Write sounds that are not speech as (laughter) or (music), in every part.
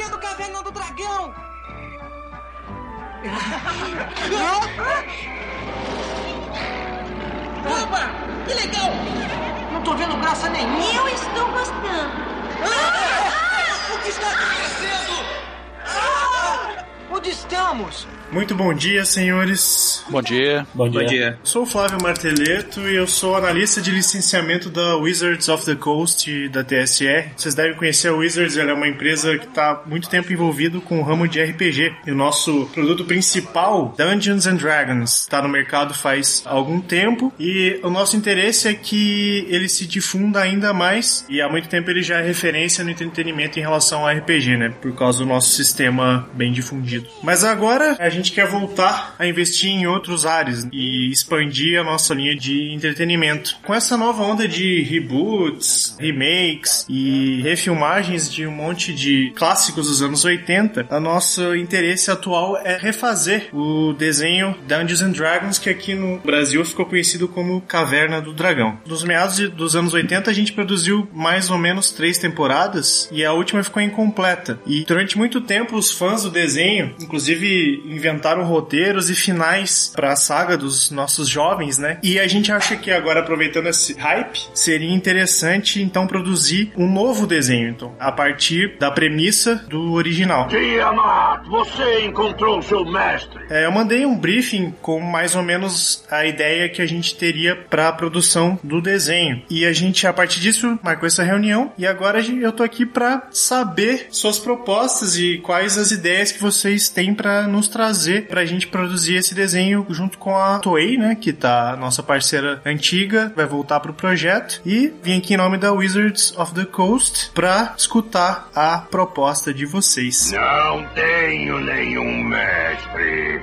Brinquedo Caverna do Dragão! (laughs) Opa! Que legal! Não tô vendo graça nenhuma! Eu estou gostando. Ah! O que está acontecendo? Ah! Onde estamos? Muito bom dia, senhores. Bom dia. Bom dia. Bom dia. Sou o Flávio Marteleto e eu sou analista de licenciamento da Wizards of the Coast da TSR. Vocês devem conhecer a Wizards, ela é uma empresa que está muito tempo envolvido com o ramo de RPG. E o nosso produto principal, Dungeons and Dragons, está no mercado faz algum tempo e o nosso interesse é que ele se difunda ainda mais e há muito tempo ele já é referência no entretenimento em relação ao RPG, né? Por causa do nosso sistema bem difundido. Mas agora a gente quer voltar a investir em outros áreas e expandir a nossa linha de entretenimento. Com essa nova onda de reboots, remakes e refilmagens de um monte de clássicos dos anos 80, a nosso interesse atual é refazer o desenho Dungeons and Dragons, que aqui no Brasil ficou conhecido como Caverna do Dragão. Nos meados dos anos 80, a gente produziu mais ou menos três temporadas e a última ficou incompleta. E durante muito tempo, os fãs do desenho, inclusive, inventaram roteiros e finais para a saga dos nossos jovens, né? E a gente acha que agora, aproveitando esse hype, seria interessante então produzir um novo desenho, então, a partir da premissa do original. Tiamat, você encontrou seu mestre. É, eu mandei um briefing com mais ou menos a ideia que a gente teria para a produção do desenho. E a gente, a partir disso, marcou essa reunião. E agora eu tô aqui para saber suas propostas e quais as ideias que vocês têm para nos trazer pra gente produzir esse desenho junto com a Toei, né, que tá nossa parceira antiga, vai voltar pro projeto. E vim aqui em nome da Wizards of the Coast para escutar a proposta de vocês. Não tenho nenhum mestre.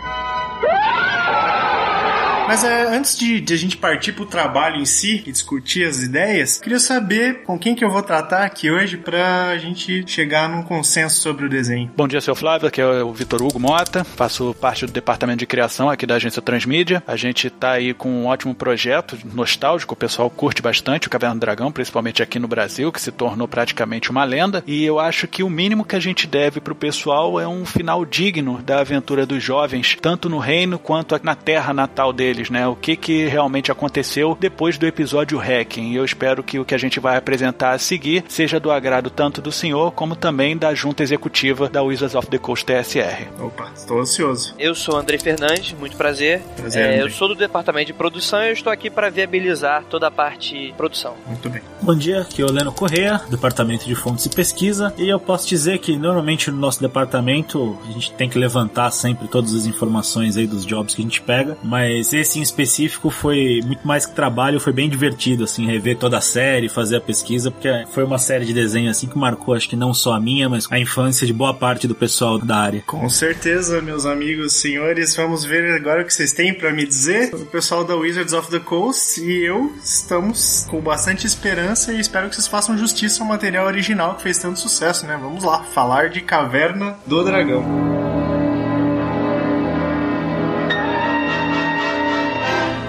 Mas é, antes de, de a gente partir pro trabalho em si e discutir as ideias, queria saber com quem que eu vou tratar aqui hoje pra gente chegar num consenso sobre o desenho. Bom dia, seu Flávio, aqui é o Vitor Hugo Mota, faço parte do departamento de criação aqui da agência Transmídia. A gente tá aí com um ótimo projeto nostálgico, o pessoal curte bastante o Caverna do Dragão, principalmente aqui no Brasil, que se tornou praticamente uma lenda. E eu acho que o mínimo que a gente deve pro pessoal é um final digno da aventura dos jovens, tanto no reino quanto na terra natal deles, né? O que que realmente aconteceu depois do episódio Hacking. E eu espero que o que a gente vai apresentar a seguir seja do agrado tanto do senhor como também da junta executiva da Wizards of the Coast TSR. Opa, estou ansioso. Eu sou o Andrei Fernandes, muito prazer. Prazer, É, eu sou do departamento de produção e eu estou aqui para viabilizar toda a parte de produção. Muito bem. Bom dia, aqui é o Leno Correia, Departamento de Fontes e Pesquisa, e eu posso dizer que normalmente no nosso departamento a gente tem que levantar sempre todas as informações aí dos jobs que a gente pega, mas esse em específico foi muito mais que trabalho, foi bem divertido assim, rever toda a série, fazer a pesquisa, porque foi uma série de desenho assim que marcou acho que não só a minha, mas a infância de boa parte do pessoal da área. Com certeza, meus amigos, senhores, vamos ver agora o que vocês têm pra me dizer. O pessoal da Wizards of the Coast e eu estamos com bastante esperança e espero que vocês façam justiça ao material original que fez tanto sucesso, né? Vamos lá, falar de Caverna do Dragão.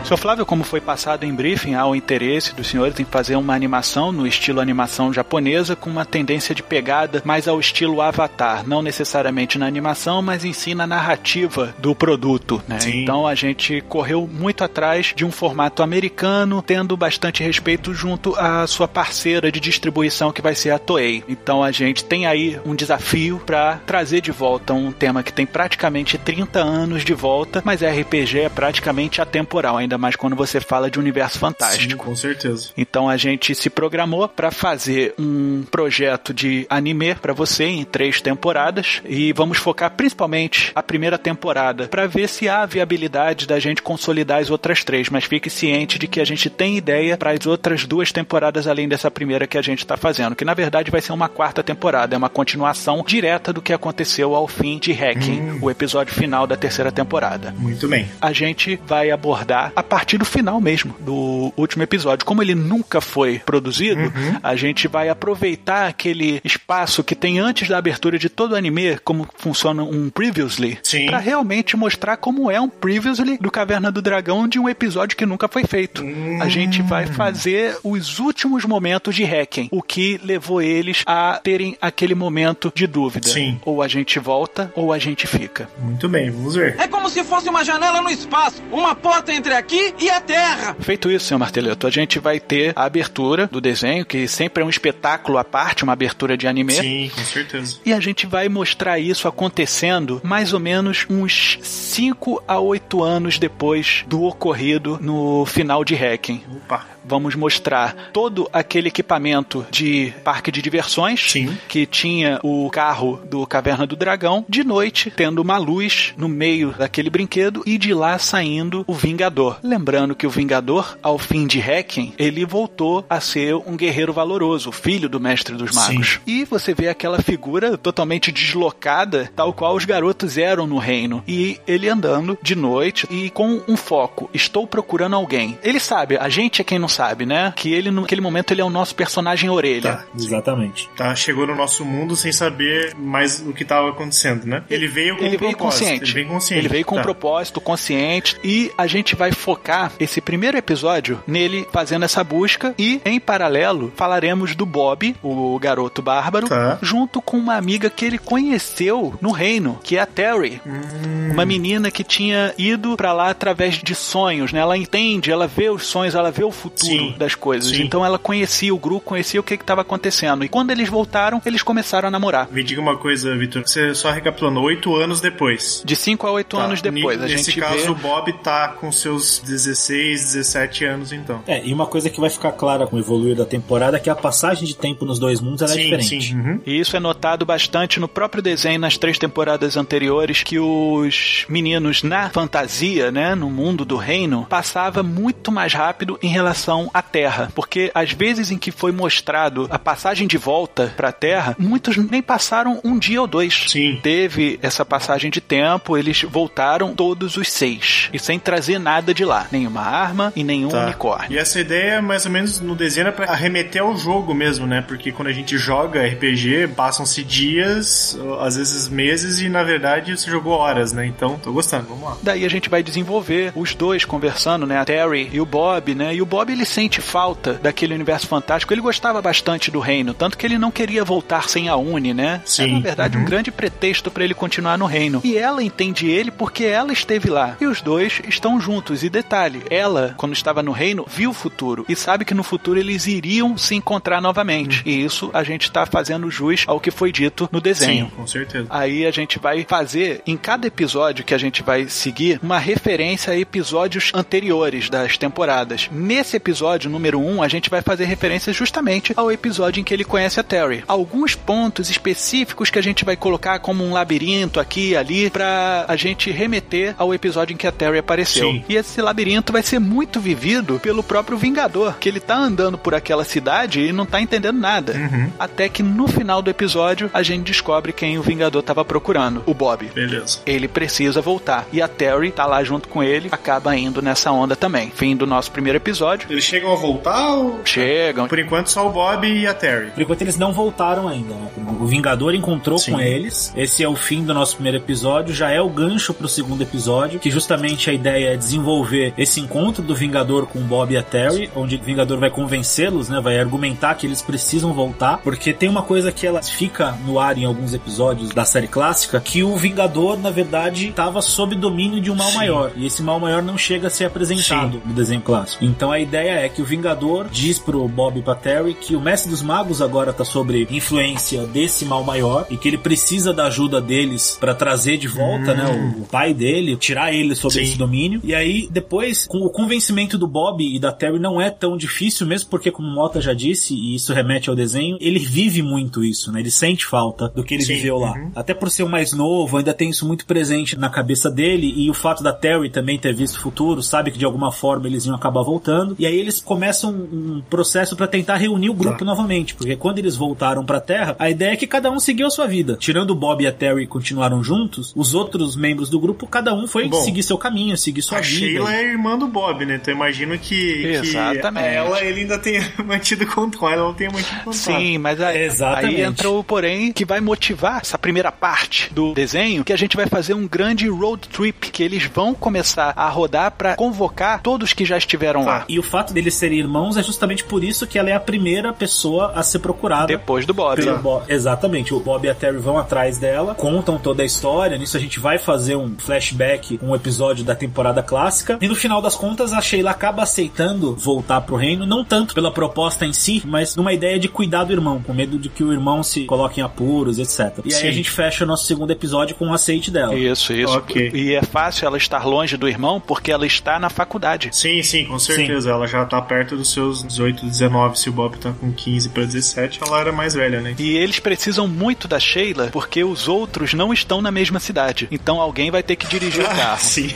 Seu Flávio, como foi passado em briefing, há o interesse dos senhores em fazer uma animação no estilo animação japonesa com uma tendência de pegada mais ao estilo Avatar, não necessariamente na animação, mas em si na narrativa do produto, né? Então a gente correu muito atrás de um formato americano, tendo bastante respeito junto à sua parceira de distribuição que vai ser a Toei. Então a gente tem aí um desafio para trazer de volta um tema que tem praticamente 30 anos de volta, mas RPG é praticamente atemporal, ainda mais quando você fala de universo fantástico. Sim, com certeza. Então a gente se programou para fazer um projeto de anime para você em três temporadas e vamos focar principalmente a primeira temporada para ver se há viabilidade da gente consolidar as outras três, mas fique ciente de que a gente tem ideia para as outras duas temporadas além dessa primeira que a gente está fazendo, que na verdade vai ser uma quarta temporada, é uma continuação direta do que aconteceu ao fim de Hacking, hum. o episódio final da terceira temporada. Muito bem. A gente vai abordar a partir do final mesmo do último episódio. Como ele nunca foi produzido, uhum. a gente vai aproveitar aquele espaço que tem antes da abertura de todo o anime, como funciona um previously, para realmente mostrar como é um previously do Caverna do Dragão de um episódio que nunca foi feito. Uhum. A gente vai hum. fazer os últimos momentos de Hacken, o que levou eles a terem aquele momento de dúvida. Sim. Ou a gente volta ou a gente fica. Muito bem, vamos ver. É como se fosse uma janela no espaço, uma porta entre aqui e a Terra. Feito isso, senhor Marteleto, a gente vai ter a abertura do desenho, que sempre é um espetáculo à parte, uma abertura de anime. Sim, com certeza. E a gente vai mostrar isso acontecendo mais ou menos uns 5 a 8 anos depois do ocorrido no final de Hacking. Opa vamos mostrar todo aquele equipamento de parque de diversões Sim. que tinha o carro do Caverna do Dragão de noite, tendo uma luz no meio daquele brinquedo e de lá saindo o Vingador. Lembrando que o Vingador, ao fim de Hacking, ele voltou a ser um guerreiro valoroso, filho do mestre dos magos. Sim. E você vê aquela figura totalmente deslocada, tal qual os garotos eram no reino. E ele andando de noite e com um foco. Estou procurando alguém. Ele sabe, a gente é quem não sabe, né? Que ele, naquele momento, ele é o nosso personagem orelha. Tá, exatamente. Tá, chegou no nosso mundo sem saber mais o que estava acontecendo, né? Ele veio com ele um veio consciente. Ele veio consciente. Ele veio com tá. um propósito consciente e a gente vai focar esse primeiro episódio nele fazendo essa busca e, em paralelo, falaremos do Bob, o garoto bárbaro, tá. junto com uma amiga que ele conheceu no reino, que é a Terry. Hum. Uma menina que tinha ido para lá através de sonhos, né? Ela entende, ela vê os sonhos, ela vê o futuro Sim. das coisas. Sim. Então ela conhecia o grupo, conhecia o que estava acontecendo. E quando eles voltaram, eles começaram a namorar. Me diga uma coisa, Vitor. Você só recapitulando, oito anos depois. De cinco a oito tá. anos depois. N a nesse gente caso, vê... o Bob tá com seus 16, 17 anos, então. É, e uma coisa que vai ficar clara com o evoluir da temporada é que a passagem de tempo nos dois mundos é diferente. Sim. Uhum. E isso é notado bastante no próprio desenho nas três temporadas anteriores, que os meninos na fantasia, né, no mundo do reino, passava muito mais rápido em relação à Terra porque às vezes em que foi mostrado a passagem de volta para a Terra, muitos nem passaram um dia ou dois. Sim. Teve essa passagem de tempo, eles voltaram todos os seis e sem trazer nada de lá, nenhuma arma e nenhum tá. unicórnio. E essa ideia, mais ou menos no desenho, é para arremeter ao jogo mesmo, né? Porque quando a gente joga RPG, passam-se dias, às vezes meses e na verdade você jogou horas, né? Então, tô gostando, vamos lá. Daí a gente vai desenvolver os dois conversando, né? A Terry e o Bob, né? E o Bob ele sente falta daquele universo fantástico. Ele gostava bastante do reino, tanto que ele não queria voltar sem a Uni, né? Sim. Era, na verdade, uhum. um grande pretexto para ele continuar no reino. E ela entende ele porque ela esteve lá. E os dois estão juntos. E detalhe, ela, quando estava no reino, viu o futuro e sabe que no futuro eles iriam se encontrar novamente. Uhum. E isso a gente está fazendo jus ao que foi dito no desenho. Sim, com certeza. Aí a gente vai fazer em cada episódio que a gente vai seguir uma referência a episódios anteriores das temporadas. Nesse episódio número 1, um, a gente vai fazer referência justamente ao episódio em que ele conhece a Terry. Alguns pontos específicos que a gente vai colocar como um labirinto aqui e ali para a gente remeter ao episódio em que a Terry apareceu. Sim. E esse labirinto vai ser muito vivido pelo próprio Vingador, que ele tá andando por aquela cidade e não tá entendendo nada. Uhum. Até que no final do episódio a gente descobre quem o Vingador tava procurando, o Bob. Beleza. Ele precisa voltar. E a Terry tá lá junto com ele, acaba indo nessa onda também. Fim do nosso primeiro episódio. Eles chegam a voltar ou... Chegam. Por enquanto só o Bob e a Terry. Por enquanto eles não voltaram ainda. Né? O Vingador encontrou Sim. com eles. Esse é o fim do nosso primeiro episódio. Já é o gancho pro segundo episódio, que justamente a ideia é desenvolver esse encontro do Vingador com o Bob e a Terry, onde o Vingador vai convencê-los, né? Vai argumentar que eles precisam voltar, porque tem uma coisa que ela fica no ar em alguns episódios da série clássica, que o Vingador, na verdade, estava sob domínio de um mal Sim. maior. E esse mal maior não chega a ser apresentado Sim. no desenho clássico. Então a ideia ideia é que o Vingador diz pro Bob e pra Terry que o Mestre dos Magos agora tá sobre influência desse mal maior e que ele precisa da ajuda deles para trazer de volta, né, o, o, pai dele, tirar ele sobre Sim. esse domínio. E aí, depois, com o convencimento do Bob e da Terry não é tão difícil, mesmo porque, como o Mota já disse, e isso remete ao desenho, ele vive muito isso, né? Ele sente falta do que ele Sim. viveu lá. Uhum. Até por ser o mais novo, ainda tem isso muito presente na cabeça dele e o fato da Terry também ter visto o futuro, sabe que de alguma forma eles iam acabar voltando. E aí eles começam um processo para tentar reunir o grupo tá. novamente, porque quando eles voltaram para a Terra, a ideia é que cada um seguiu a sua vida. Tirando o Bob e a Terry continuaram juntos, os outros membros do grupo, cada um foi Bom, seguir seu caminho, seguir sua a vida. Sheila é irmã do Bob, né? Então imagino que, Exatamente. que ela ele ainda tenha (laughs) mantido controle, ela não tenha mantido controle. Sim, mas aí, Exatamente. aí entra o porém que vai motivar essa primeira parte do desenho, que a gente vai fazer um grande road trip, que eles vão começar a rodar para convocar todos que já estiveram tá. lá. E o fato deles serem irmãos é justamente por isso que ela é a primeira pessoa a ser procurada. Depois do Bob. Bob. Exatamente. O Bob e a Terry vão atrás dela, contam toda a história. Nisso a gente vai fazer um flashback, um episódio da temporada clássica. E no final das contas, a Sheila acaba aceitando voltar pro reino, não tanto pela proposta em si, mas numa ideia de cuidar do irmão, com medo de que o irmão se coloque em apuros, etc. E Sim. aí a gente fecha o nosso segundo episódio com o aceite dela. Isso, isso. Okay. E é fácil ela estar longe do irmão porque ela está na faculdade. Sim, sim, com certeza. Sim. Ela já tá perto dos seus 18, 19. Se o Bob tá com 15 para 17, ela era mais velha, né? E eles precisam muito da Sheila porque os outros não estão na mesma cidade. Então alguém vai ter que dirigir o carro. sim.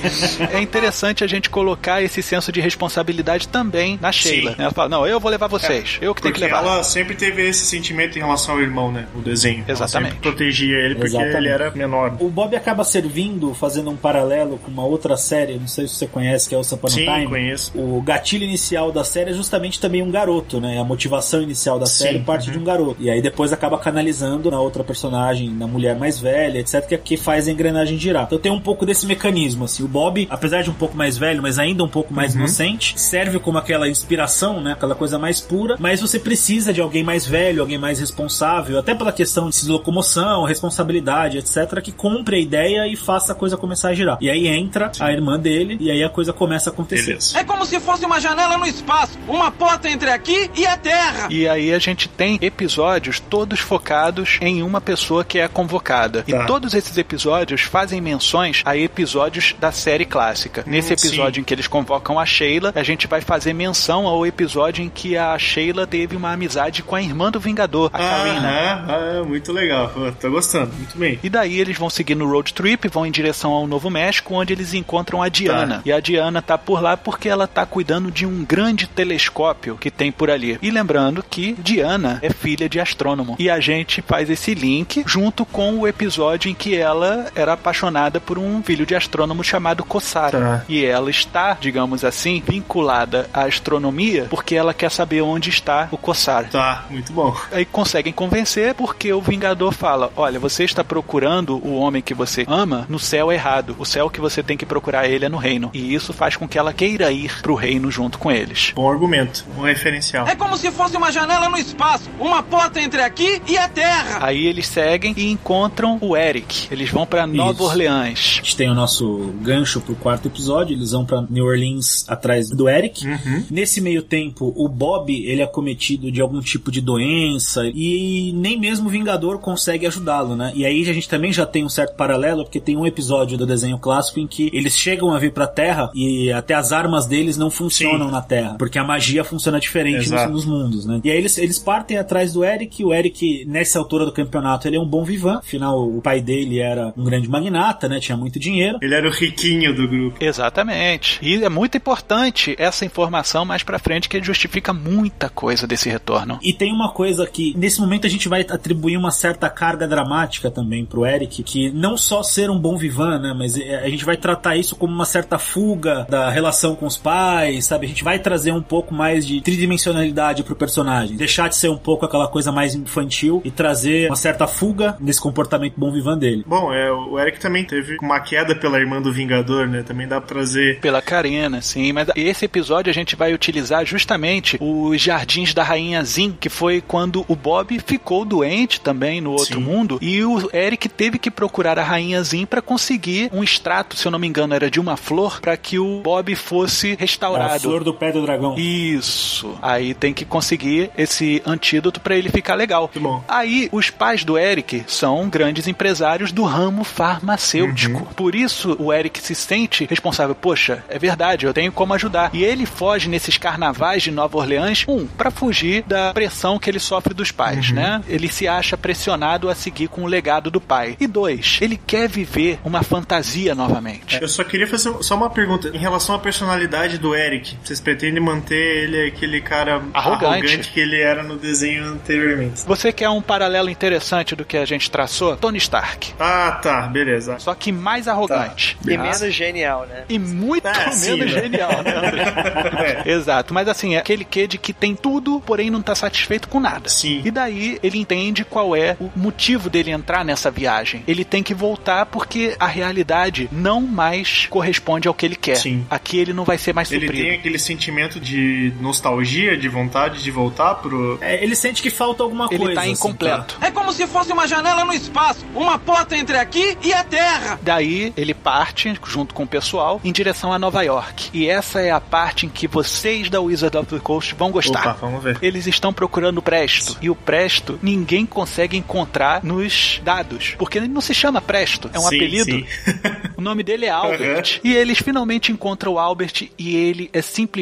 É interessante a gente colocar esse senso de responsabilidade também na Sheila. Sim. Ela fala: Não, eu vou levar vocês. É, eu que tenho que levar. Ela sempre teve esse sentimento em relação ao irmão, né? O desenho. Exatamente. protegia ele porque Exatamente. ele era menor. O Bob acaba servindo, fazendo um paralelo com uma outra série, não sei se você conhece, que é o Upon Sim, Time. conheço. O gatilho inicial da série é justamente também um garoto, né? A motivação inicial da série Sim, parte uhum. de um garoto. E aí depois acaba canalizando na outra personagem, na mulher mais velha, etc, que, é que faz a engrenagem girar. Então tem um pouco desse mecanismo, assim. O Bob, apesar de um pouco mais velho, mas ainda um pouco mais uhum. inocente, serve como aquela inspiração, né? Aquela coisa mais pura, mas você precisa de alguém mais velho, alguém mais responsável, até pela questão de locomoção, responsabilidade, etc, que compre a ideia e faça a coisa começar a girar. E aí entra Sim. a irmã dele e aí a coisa começa a acontecer. Beleza. É como se fosse uma janela no espaço, uma porta entre aqui e a Terra. E aí a gente tem episódios todos focados em uma pessoa que é convocada. Tá. E todos esses episódios fazem menções a episódios da série clássica. Hum, Nesse episódio sim. em que eles convocam a Sheila, a gente vai fazer menção ao episódio em que a Sheila teve uma amizade com a irmã do Vingador, a ah, Karina. Ah, muito legal. Tô gostando, muito bem. E daí eles vão seguir no road trip, vão em direção ao Novo México, onde eles encontram a Diana. Tá. E a Diana tá por lá porque ela tá cuidando de um grande telescópio que tem por ali. E lembrando que Diana é filha de astrônomo. E a gente faz esse link junto com o episódio em que ela era apaixonada por um filho de astrônomo chamado Kossara. Tá. E ela está, digamos assim, vinculada à astronomia porque ela quer saber onde está o Kossara. Tá, muito bom. Aí conseguem convencer porque o Vingador fala: Olha, você está procurando o homem que você ama no céu errado. O céu que você tem que procurar ele é no reino. E isso faz com que ela queira ir pro reino junto com eles. Bom argumento, um referencial. É como se fosse uma janela no espaço, uma porta entre aqui e a Terra. Aí eles seguem e encontram o Eric. Eles vão para Nova Orleans. A gente tem o nosso gancho pro quarto episódio. Eles vão para New Orleans atrás do Eric. Uhum. Nesse meio tempo, o Bob ele é cometido de algum tipo de doença e nem mesmo o Vingador consegue ajudá-lo, né? E aí a gente também já tem um certo paralelo porque tem um episódio do desenho clássico em que eles chegam a vir para Terra e até as armas deles não funcionam Sim. na Terra, porque a magia funciona diferente nos, nos, mundos, né? E aí eles, eles partem atrás do Eric, o Eric nessa altura do campeonato ele é um bom vivan, afinal o pai dele era um grande magnata, né? Tinha muito dinheiro. Ele era o riquinho do grupo. Exatamente. E é muito importante essa informação mais para frente que justifica muita coisa desse retorno. E tem uma coisa que nesse momento a gente vai atribuir uma certa carga dramática também pro Eric, que não só ser um bom vivan, né, mas é, a gente vai tratar isso como uma certa fuga da relação com os pais, sabe? A gente vai trazer um pouco mais de tridimensionalidade pro personagem, deixar de ser um pouco aquela coisa mais infantil e trazer uma certa fuga nesse comportamento bom vivan dele. Bom, é, o Eric também teve uma queda pela irmã do Vingador, né? Também dá pra trazer. Pela Karina, sim, mas esse episódio a gente vai utilizar justamente os jardins da Rainha Zin, que foi quando o Bob ficou doente também no outro sim. mundo e o Eric teve que procurar a Rainha Zin para conseguir um extrato, se eu não me engano, era de uma flor, para que o Bob fosse restaurado. A flor do pé do dragão. Isso. Aí tem que conseguir esse antídoto pra ele ficar legal. Muito bom. Aí os pais do Eric são grandes empresários do ramo farmacêutico. Uhum. Por isso o Eric se sente responsável. Poxa, é verdade, eu tenho como ajudar. E ele foge nesses carnavais de Nova Orleans, um, pra fugir da pressão que ele sofre dos pais, Uhum. né? Ele se acha pressionado a seguir com o legado do pai. E dois, ele quer viver uma fantasia novamente. Eu só queria fazer só uma pergunta. Em relação à personalidade do Eric, vocês pretendem manter ele aquele cara Arrogante. que ele era no desenho anteriormente? Você quer um paralelo interessante do que a gente traçou? Tony Stark. Ah, tá, beleza. Só que mais arrogante. E Tá? menos genial, né? E muito Ah, menos sim, né? genial, né, André? (laughs) Exato, mas assim, é aquele quê de que tem tudo, porém não tá satisfeito com nada. Sim. E daí ele entende qual é o motivo dele entrar nessa viagem. Ele tem que voltar porque a realidade não mais corresponde ao que ele quer. Sim. Aqui ele não vai ser mais Ele suprido. tem aquele sentimento de nostalgia, de vontade de voltar pro. É, ele sente que falta alguma Ele coisa. tá assim, incompleto. É como se fosse uma janela no espaço, uma porta entre aqui e a Terra. Daí ele parte, junto com o pessoal, em direção a Nova York. E essa é a parte em que vocês da Wizard of the Coast vão gostar. Opa, vamos ver. Eles estão procurando o Presto. E o Presto ninguém consegue encontrar nos dados. Porque ele não se chama Presto, é um Sim, apelido. sim. O nome dele é Albert. (laughs) E eles finalmente encontram o Albert e ele é simplesmente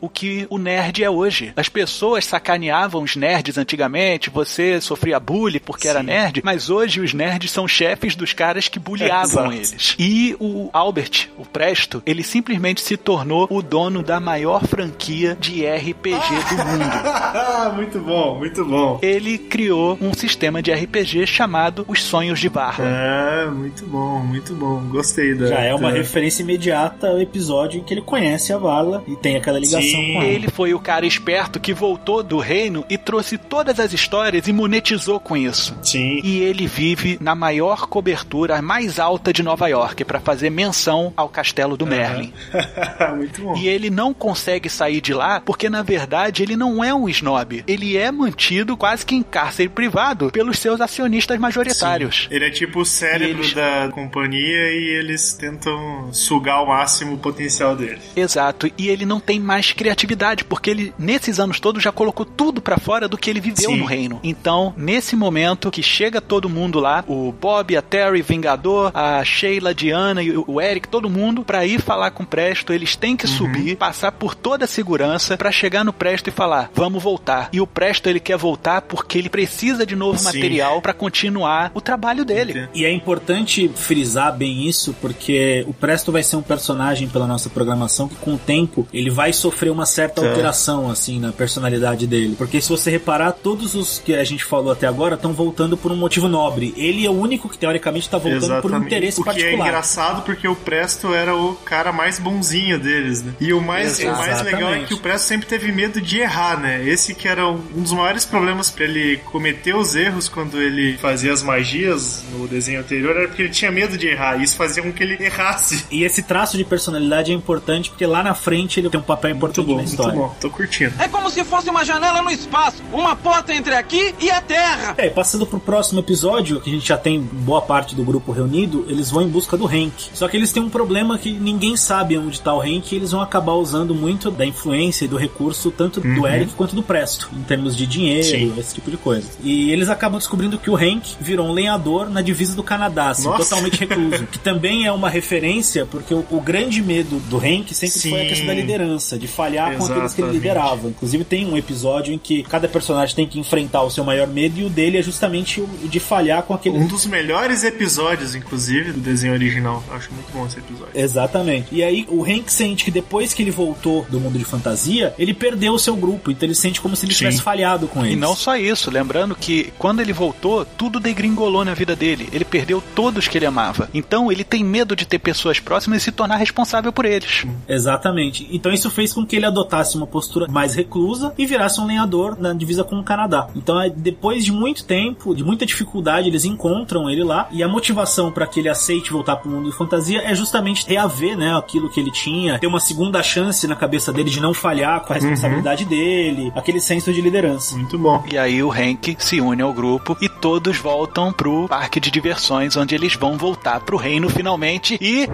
o que o nerd é hoje. As pessoas sacaneavam os nerds antigamente, você sofria bullying porque era Sim. nerd, mas hoje os nerds são chefes dos caras que bulliavam Exato. eles. E o Albert, o Presto, ele simplesmente se tornou o dono da maior franquia de RPG do (laughs) mundo. muito bom, muito bom. Ele criou um sistema de RPG chamado Os Sonhos de Barra. Ah, muito bom, muito bom. Gostei da. Já é uma referência imediata ao episódio em que ele conhece a Vala e tem aquela ligação Sim. com ela. Ele foi o cara esperto que voltou do reino e trouxe todas as histórias e monetizou com isso. Sim. E ele vive na maior cobertura, a mais alta de Nova York, para fazer menção ao castelo do Merlin. (laughs) muito bom. E ele não consegue sair de lá porque, na verdade, ele não é um snob. Ele é mantido quase que em cárcere privado pelos seus acionistas majoritários. Ele é tipo o cérebro eles- da companhia e eles tentam sugar ao máximo o potencial dele. Exato, e ele não tem mais criatividade, porque ele, nesses anos todos, já colocou tudo pra fora do que ele viveu Sim. no reino. Então, nesse momento que chega todo mundo lá, o Bob, a Terry, Vingador, a Sheila, a Diana e o Eric, todo mundo, pra ir falar com o Presto, eles têm Uhum. que subir, passar por toda a segurança pra chegar no Presto e falar: vamos voltar. E o Presto ele quer voltar porque ele precisa de novo Sim. material pra continuar o trabalho dele. E é importante frisar bem isso, porque o Presto vai ser um personagem pela nossa programação que com o tempo ele vai sofrer uma certa Tá. alteração assim na personalidade dele. Porque se você reparar, todos os que a gente falou até agora estão voltando por um motivo nobre. Ele é o único que teoricamente está voltando por um interesse o que é particular. engraçado porque o Presto era o cara mais bonzinho deles, né? E o mais, o mais Exatamente. legal é que o Presto sempre teve medo de errar, né? Esse que era um dos maiores problemas pra ele cometer os erros quando ele fazia as magias no desenho anterior, era porque ele tinha medo de errar. E isso fazia com que ele errasse. E esse traço de personalidade é importante porque lá na frente ele tem um papel Muito importante bom, na muito história. bom. Tô curtindo. É como se fosse uma janela no espaço, uma porta entre aqui e a Terra. É, passando pro próximo episódio, que a gente já tem boa parte do grupo reunido, eles vão em busca do Hank. Só que eles têm um problema que ninguém sabe onde tá o Hank e eles vão acabar usando muito da influência e do recurso tanto do Eric quanto do Presto, em termos de dinheiro, Sim. esse tipo de coisa. E eles acabam descobrindo que o Hank virou um lenhador na divisa do Canadá, assim, Nossa. totalmente recluso. (laughs) que também é uma referência, porque o, o grande medo do Hank sempre foi a Sim. questão da liderança, de falhar com aqueles que ele liderava. Inclusive tem um episódio em que cada personagem tem que enfrentar o seu maior medo e o dele é justamente o de falhar com aquele. Um dos melhores episódios, inclusive, do desenho original. Acho muito bom esse episódio. Exatamente. E aí o Hank sente que depois que ele voltou do mundo de fantasia, ele perdeu o seu grupo. Então ele sente como se ele Sim. tivesse falhado com eles. E não só isso, lembrando que quando ele voltou, tudo degringolou na vida dele. Ele perdeu todos que ele amava. Então ele tem medo de ter pessoas próximas e se tornar responsável por eles. Exatamente. Então isso fez com que ele adotasse uma postura mais reclusa e virasse um lenhador na divisa com o Canadá. Então, é, depois de muito tempo, de muita dificuldade, eles encontram ele lá e a motivação para que ele aceite voltar para o mundo de fantasia é justamente reaver, né, aquilo que ele tinha, ter uma segunda chance na cabeça dele de não falhar com a responsabilidade dele, aquele senso de liderança. Muito bom. E aí o Hank se une ao grupo e todos voltam pro parque de diversões, onde eles vão voltar pro reino finalmente e.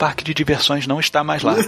parque de diversões não está mais lá. (laughs)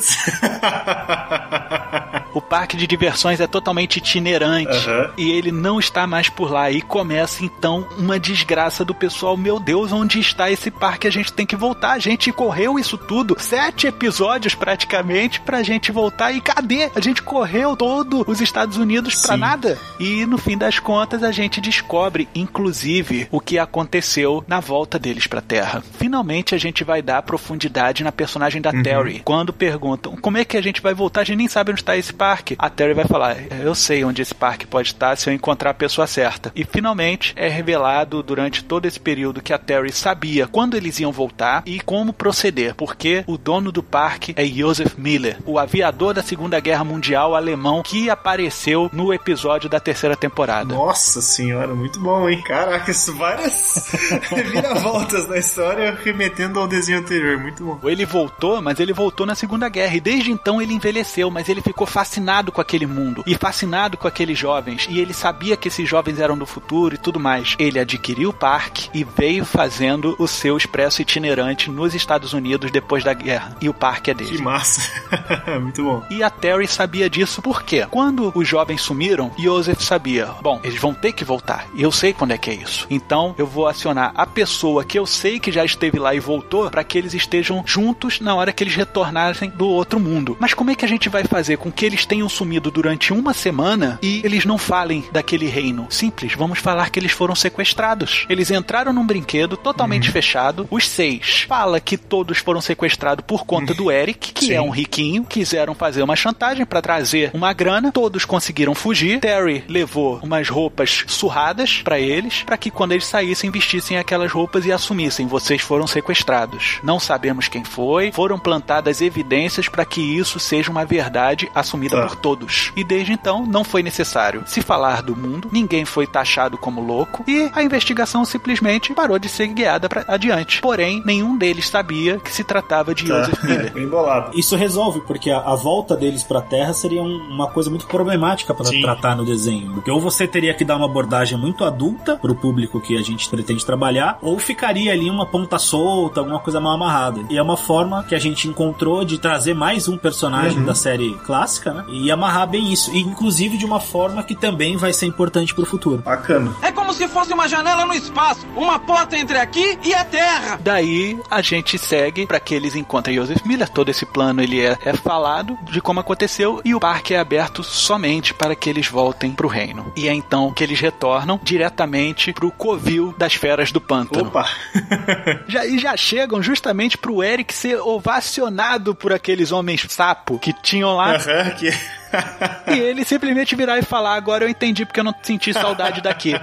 o parque de diversões é totalmente itinerante Aham. e ele não está mais por lá. E começa então uma desgraça do pessoal. Meu Deus, onde está esse parque? A gente tem que voltar. A gente correu isso tudo, sete episódios praticamente, pra gente voltar. E cadê? A gente correu todo os Estados Unidos pra Sim. nada. E no fim das contas, a gente descobre, inclusive, o que aconteceu na volta deles pra Terra. Finalmente, a gente vai dar profundidade na personagem da Terry. Quando perguntam como é que a gente vai voltar, a gente nem sabe onde está esse parque. A Terry vai falar: Eu sei onde esse parque pode estar se eu encontrar a pessoa certa. E finalmente é revelado durante todo esse período que a Terry sabia quando eles iam voltar e como proceder, porque o dono do parque é Joseph Miller, o aviador da Segunda Guerra Mundial alemão que apareceu no episódio da terceira temporada. Nossa senhora, muito bom, hein? Caraca, isso várias (laughs) reviravoltas na história remetendo ao desenho anterior. Muito bom. Ele voltou, mas ele voltou na Segunda Guerra. E desde então ele envelheceu, mas ele ficou fascinado com aquele mundo e fascinado com aqueles jovens. E ele sabia que esses jovens eram do futuro e tudo mais. Ele adquiriu o parque e veio fazendo o seu expresso itinerante nos Estados Unidos depois da guerra. E o parque é dele. Que massa. (laughs) muito bom. E a Terry sabia disso por quê? Quando os jovens sumiram, Joseph sabia. Bom, eles vão ter que voltar. E eu sei quando é que é isso. Então eu vou acionar a pessoa que eu sei que já esteve lá e voltou para que eles estejam juntos na hora que eles retornarem do outro mundo. Mas como é que a gente vai fazer com que eles tenham sumido durante uma semana e eles não falem daquele reino? Simples, vamos falar que eles foram sequestrados. Eles entraram num brinquedo totalmente fechado. Os seis fala que todos foram sequestrados por conta do Eric, que Sim. é um riquinho, quiseram fazer uma chantagem para trazer uma grana, todos conseguiram fugir. Terry levou umas roupas surradas para eles, para que quando eles saíssem vestissem aquelas roupas e assumissem: vocês foram sequestrados. Não sabemos quem foi, foram plantadas evidências para que isso seja uma verdade assumida Tá. por todos. E desde então não foi necessário se falar do mundo, ninguém foi taxado como louco e a investigação simplesmente parou de ser guiada para adiante. Porém, nenhum deles sabia que se tratava de Tá. Joseph (laughs) Miller. Bem bolado. Isso resolve, porque a, a volta deles pra Terra seria um- uma coisa muito problemática para tratar no desenho. Porque ou você teria que dar uma abordagem muito adulta pro público que a gente pretende trabalhar, ou ficaria ali uma ponta solta, alguma coisa mal amarrada. E é uma forma que a gente encontrou de trazer mais um personagem Uhum. da série clássica, né? E amarrar bem isso. E, inclusive de uma forma que também vai ser importante pro futuro. Bacana. É como se fosse uma janela no espaço, uma porta entre aqui e a Terra. Daí a gente segue para que eles encontrem Joseph Miller. Todo esse plano ele é, é falado de como aconteceu e o parque é aberto somente para que eles voltem pro reino. E é então que eles retornam diretamente pro covil das feras do pântano. Opa. (laughs) Já, e já chegam justamente pro Eric ser ovacionado por aqueles homens sapo que tinham lá. Aham, que... E ele simplesmente virar e falar: Agora eu entendi porque eu não senti saudade daqui.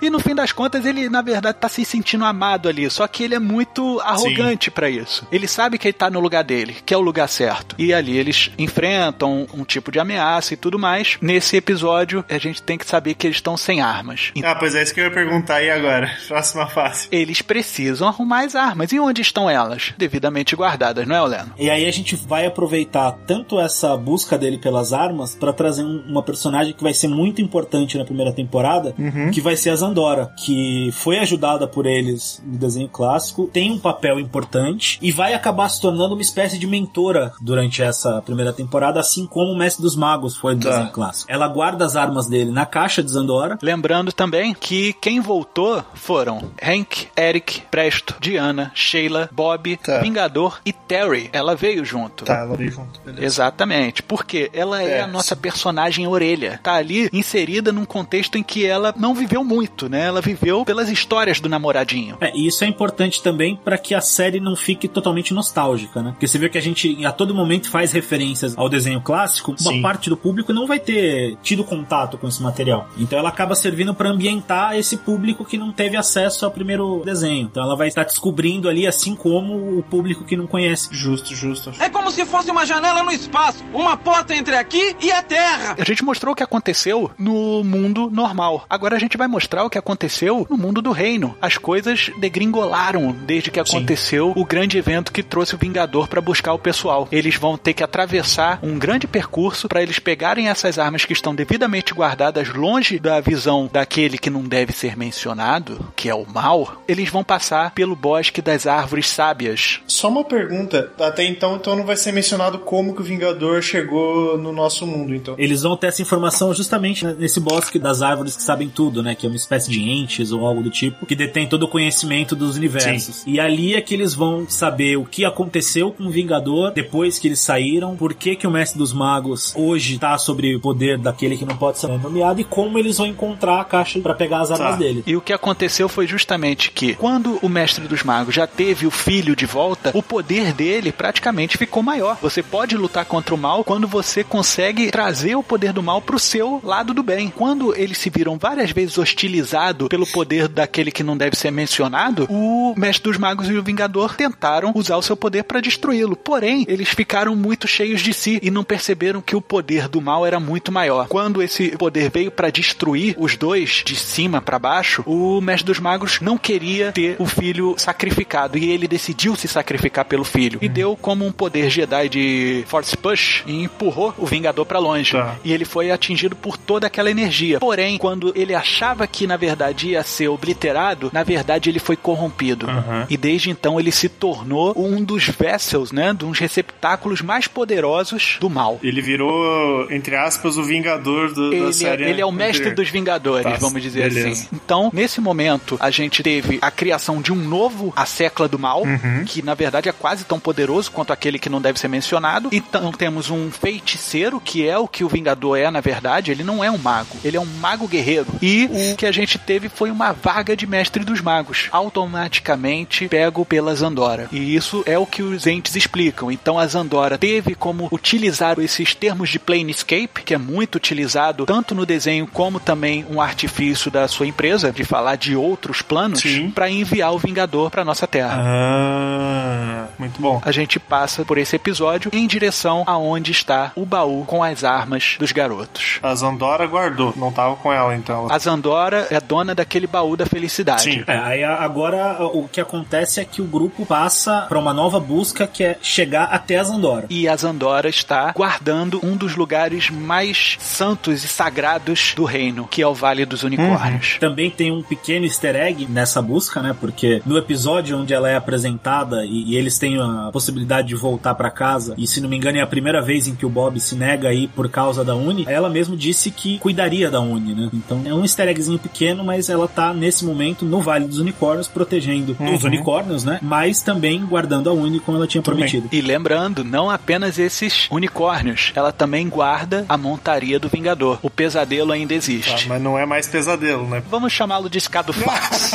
E no fim das contas, ele na verdade tá se sentindo amado ali. Só que ele é muito arrogante pra isso. Ele sabe que ele tá no lugar dele, que é o lugar certo. E ali eles enfrentam um tipo de ameaça e tudo mais. Nesse episódio, a gente tem que saber que eles estão sem armas. Ah, pois é isso que eu ia perguntar. E agora? (laughs) Próxima fase. Eles precisam arrumar as armas. E onde estão elas? Devidamente guardadas, não é, Oleno? E aí a gente vai aproveitar tanto essa busca dele pelas armas pra trazer um- uma personagem que vai ser muito importante na primeira temporada, que vai ser a Zandora, que foi ajudada por eles no desenho clássico, tem um papel importante e vai acabar se tornando uma espécie de mentora durante essa primeira temporada, assim como o Mestre dos Magos foi no Tá. desenho clássico. Ela guarda as armas dele na caixa de Zandora. Lembrando também que quem voltou foram Hank, Eric, Presto, Diana, Sheila, Bob, Tá. Vingador e Terry. Ela veio junto. Tá, ela veio junto. Beleza. Exatamente, porque ela é, É, a nossa personagem orelha. Tá ali inserida num contexto em que ela não viveu muito, né? Ela viveu pelas histórias do namoradinho. É, e isso é importante também para que a série não fique totalmente nostálgica, né? Porque você vê que a gente a todo momento faz referências ao desenho clássico, uma Sim. parte do público não vai ter tido contato com esse material. Então ela acaba servindo para ambientar esse público que não teve acesso ao primeiro desenho. Então ela vai estar descobrindo ali, assim como o público que não conhece. Justo, justo. É como se fosse uma janela no espaço, uma porta entre aqui e a Terra. A gente mostrou o que aconteceu no mundo normal. Agora a gente vai mostrar o que aconteceu no mundo do reino. As coisas degringolaram desde que aconteceu o grande evento que trouxe o Vingador para buscar o pessoal. Eles vão ter que atravessar um grande percurso para eles pegarem essas armas que estão devidamente guardadas longe da visão daquele que não deve ser mencionado, que é o mal. Eles vão passar pelo bosque das árvores sábias. Só uma pergunta. Até então, então não vai ser mencionado como que o Vingador chegou no nosso mundo, então. Eles vão ter essa informação justamente nesse bosque das árvores que sabem tudo, né? Que é uma espécie de entes ou algo do tipo, que detém todo o conhecimento dos universos. E ali é que eles vão saber o que aconteceu com o Vingador depois que eles saíram, por que que o Mestre dos Magos hoje tá sobre o poder daquele que não pode ser nomeado e como eles vão encontrar a caixa para pegar as armas Tá. dele. E o que aconteceu foi justamente que, quando o Mestre dos Magos já teve o filho de volta, o poder dele praticamente ficou maior. Você pode lutar contra o mal quando você consegue trazer o poder do mal pro seu lado do bem. Quando eles se viram várias vezes hostilizados pelo poder daquele que não deve ser mencionado, o Mestre dos Magos e o Vingador tentaram usar o seu poder para destruí-lo. Porém, eles ficaram muito cheios de si e não perceberam que o poder do mal era muito maior. Quando esse poder veio para destruir os dois de cima para baixo, o Mestre dos Magos não queria ter o filho sacrificado e ele decidiu se sacrificar pelo filho e deu como um poder Jedi de Force Push e empurrou o Vingador para longe. Tá. E ele foi atingido por toda aquela energia. Porém, quando ele achava que na verdade ia ser obliterado, na verdade ele foi corrompido. Aham. E desde então ele se tornou um dos vessels, né, de uns receptáculos mais poderosos do mal. Ele virou, entre aspas, o Vingador do, da Ele, série. é- ele é o mestre anterior. dos Vingadores, Tá, vamos dizer beleza. assim. Então, nesse momento, a gente teve a criação de um novo A Secla do Mal, Uhum. que na verdade é quase tão poderoso quanto aquele que não deve ser mencionado. Então temos um feiticeiro, que é o que o Vingador é, na verdade. Ele não é um mago, ele é um mago guerreiro. E o que a gente teve foi uma vaga de mestre dos magos, automaticamente pego pela Zandora. E isso é o que os entes explicam. Então a Zandora teve como utilizar esses termos de planescape, que é muito utilizado tanto no desenho como também um artifício da sua empresa de falar de outros planos para enviar o Vingador para nossa Terra. Ah, muito bom. A gente passa por esse episódio em direção aonde está o baú com as armas dos garotos. A Zandora guardou, não tava com ela, então. A Zandora é dona daquele baú da felicidade. Sim. É, aí agora o que acontece é que o grupo passa pra uma nova busca que é chegar até a Zandora. E a Zandora está guardando um dos lugares mais santos e sagrados do reino, que é o Vale dos Unicórnios. Também tem um pequeno easter egg nessa busca, né? Porque no episódio onde ela é apresentada e, e eles têm a possibilidade de voltar pra casa, e se não me engano é a primeira vez em que o Bob se nega aí por causa da Uni, ela mesmo disse que cuidaria da Uni, né? Então é um easter eggzinho pequeno, mas ela tá nesse momento no Vale dos Unicórnios protegendo os unicórnios, né? Mas também guardando a Uni como ela tinha Tudo bem. prometido. E lembrando, não apenas esses unicórnios, ela também guarda a montaria do Vingador. O pesadelo ainda existe. mas não é mais pesadelo, né? Vamos chamá-lo de Escado (laughs) Fox.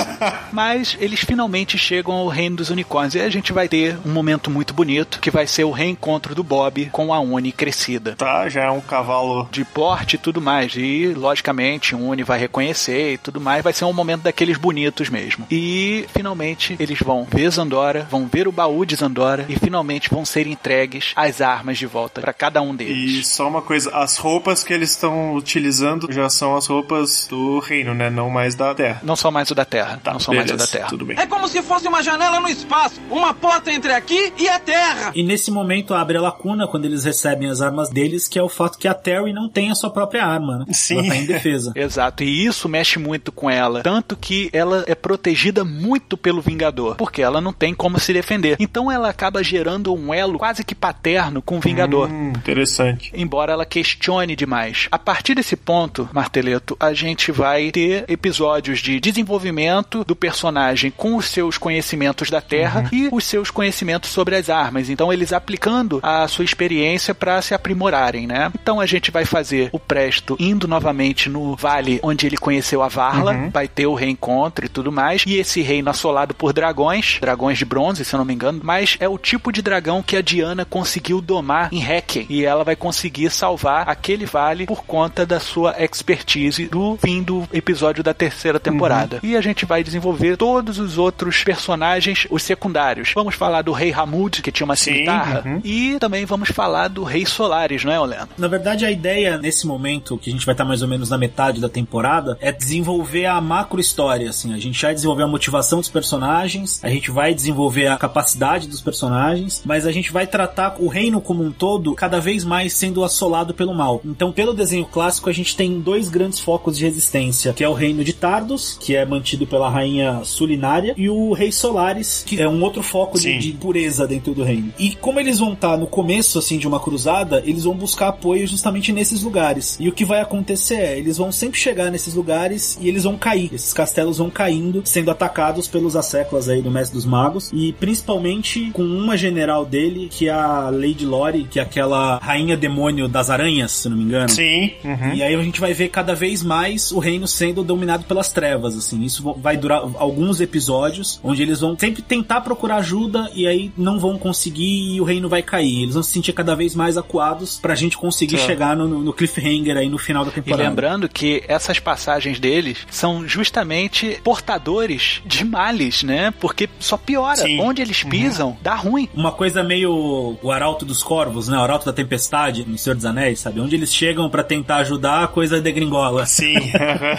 Mas eles finalmente chegam ao reino dos unicórnios. E a gente vai ter um momento muito bonito, que vai ser o reencontro do Bob com a Uni crescida. Tá, já é um cavalo. De porte e tudo mais. E, logicamente, o Uni vai reconhecer e tudo mais. Vai ser um momento daqueles bonitos mesmo. E, finalmente, eles vão ver Zandora, vão ver o baú de Zandora e, finalmente, vão ser entregues as armas de volta para cada um deles. E só uma coisa, as roupas que eles estão utilizando já são as roupas do reino, né? Não mais da Terra. Não são mais o da Terra. Tá, não são mais o da beleza, Terra. Tudo bem. É como se fosse uma janela no espaço, uma porta entre aqui e a Terra. E nesse momento abre a lacuna quando eles recebem as armas deles, que é o fato que a Terry não tem a sua própria arma, né? Sim. Ela tá em defesa. (laughs) Exato, e isso mexe muito com ela. Tanto que ela é protegida muito pelo Vingador, porque ela não tem como se defender. Então ela acaba gerando um elo quase que paterno com o Vingador. Hum, interessante. Embora ela questione demais. A partir desse ponto, Marteleto, a gente vai ter episódios de desenvolvimento do personagem com os seus conhecimentos da Terra e os seus conhecimentos sobre as armas. Então, eles aplicando a sua experiência para se aprimorarem, né? Então, a gente vai fazer o Presto indo novamente no vale onde ele conheceu a Varla, vai ter o reencontro e tudo mais. E esse reino assolado por dragões, dragões de bronze, se eu não me engano, mas é o tipo de dragão que a Diana conseguiu domar em Requiem. E ela vai conseguir salvar aquele vale por conta da sua expertise do fim do episódio da terceira temporada. E a gente vai desenvolver todos os outros personagens, os secundários. Vamos falar do Rei Hamud, que tinha uma cimitarra. uhum. E também vamos falar do Rei Solaris, não é, Oleno? Na verdade, a ideia nesse momento, que a gente vai estar mais ou menos na metade da temporada, é desenvolver a macro história, assim. A gente vai desenvolver a motivação dos personagens, a gente vai desenvolver a capacidade dos personagens, mas a gente vai tratar o reino como um todo cada vez mais sendo assolado pelo mal. Então, pelo desenho clássico, a gente tem dois grandes focos de resistência, que é o reino de Tardos, que é mantido pela rainha Sulinária, e o rei Solaris, que é um outro foco de, de, pureza dentro do reino. E como eles vão estar no começo, assim, de uma cruzada, eles vão buscar apoio justamente nesses lugares. E o que vai acontecer é, eles vão sempre chegar nesses lugares e eles vão cair. Esses castelos vão caindo, sendo atacados pelos asseclas aí do Mestre dos Magos, e principalmente com uma general dele, que é a Lady Lore, que é aquela rainha demônio das aranhas, se não me engano. Sim. Uhum. E aí a gente vai ver cada vez mais o reino sendo dominado pelas trevas, assim. Isso vai durar alguns episódios, onde eles vão sempre tentar procurar ajuda e aí não vão conseguir e o reino vai cair. Eles vão se sentir cada vez mais acuados pra gente conseguir tá. chegar no, no, cliffhanger aí no final da temporada. E lembrando que essas passagens deles são justamente portadores de males, né? Porque só piora. Sim. Onde eles uhum. pisam, uhum. dá ruim. Uma coisa meio o Arauto dos Corvos, né? O Arauto da Tempestade no Senhor dos Anéis, sabe? Onde eles chegam para tentar ajudar, a coisa degringola. Sim.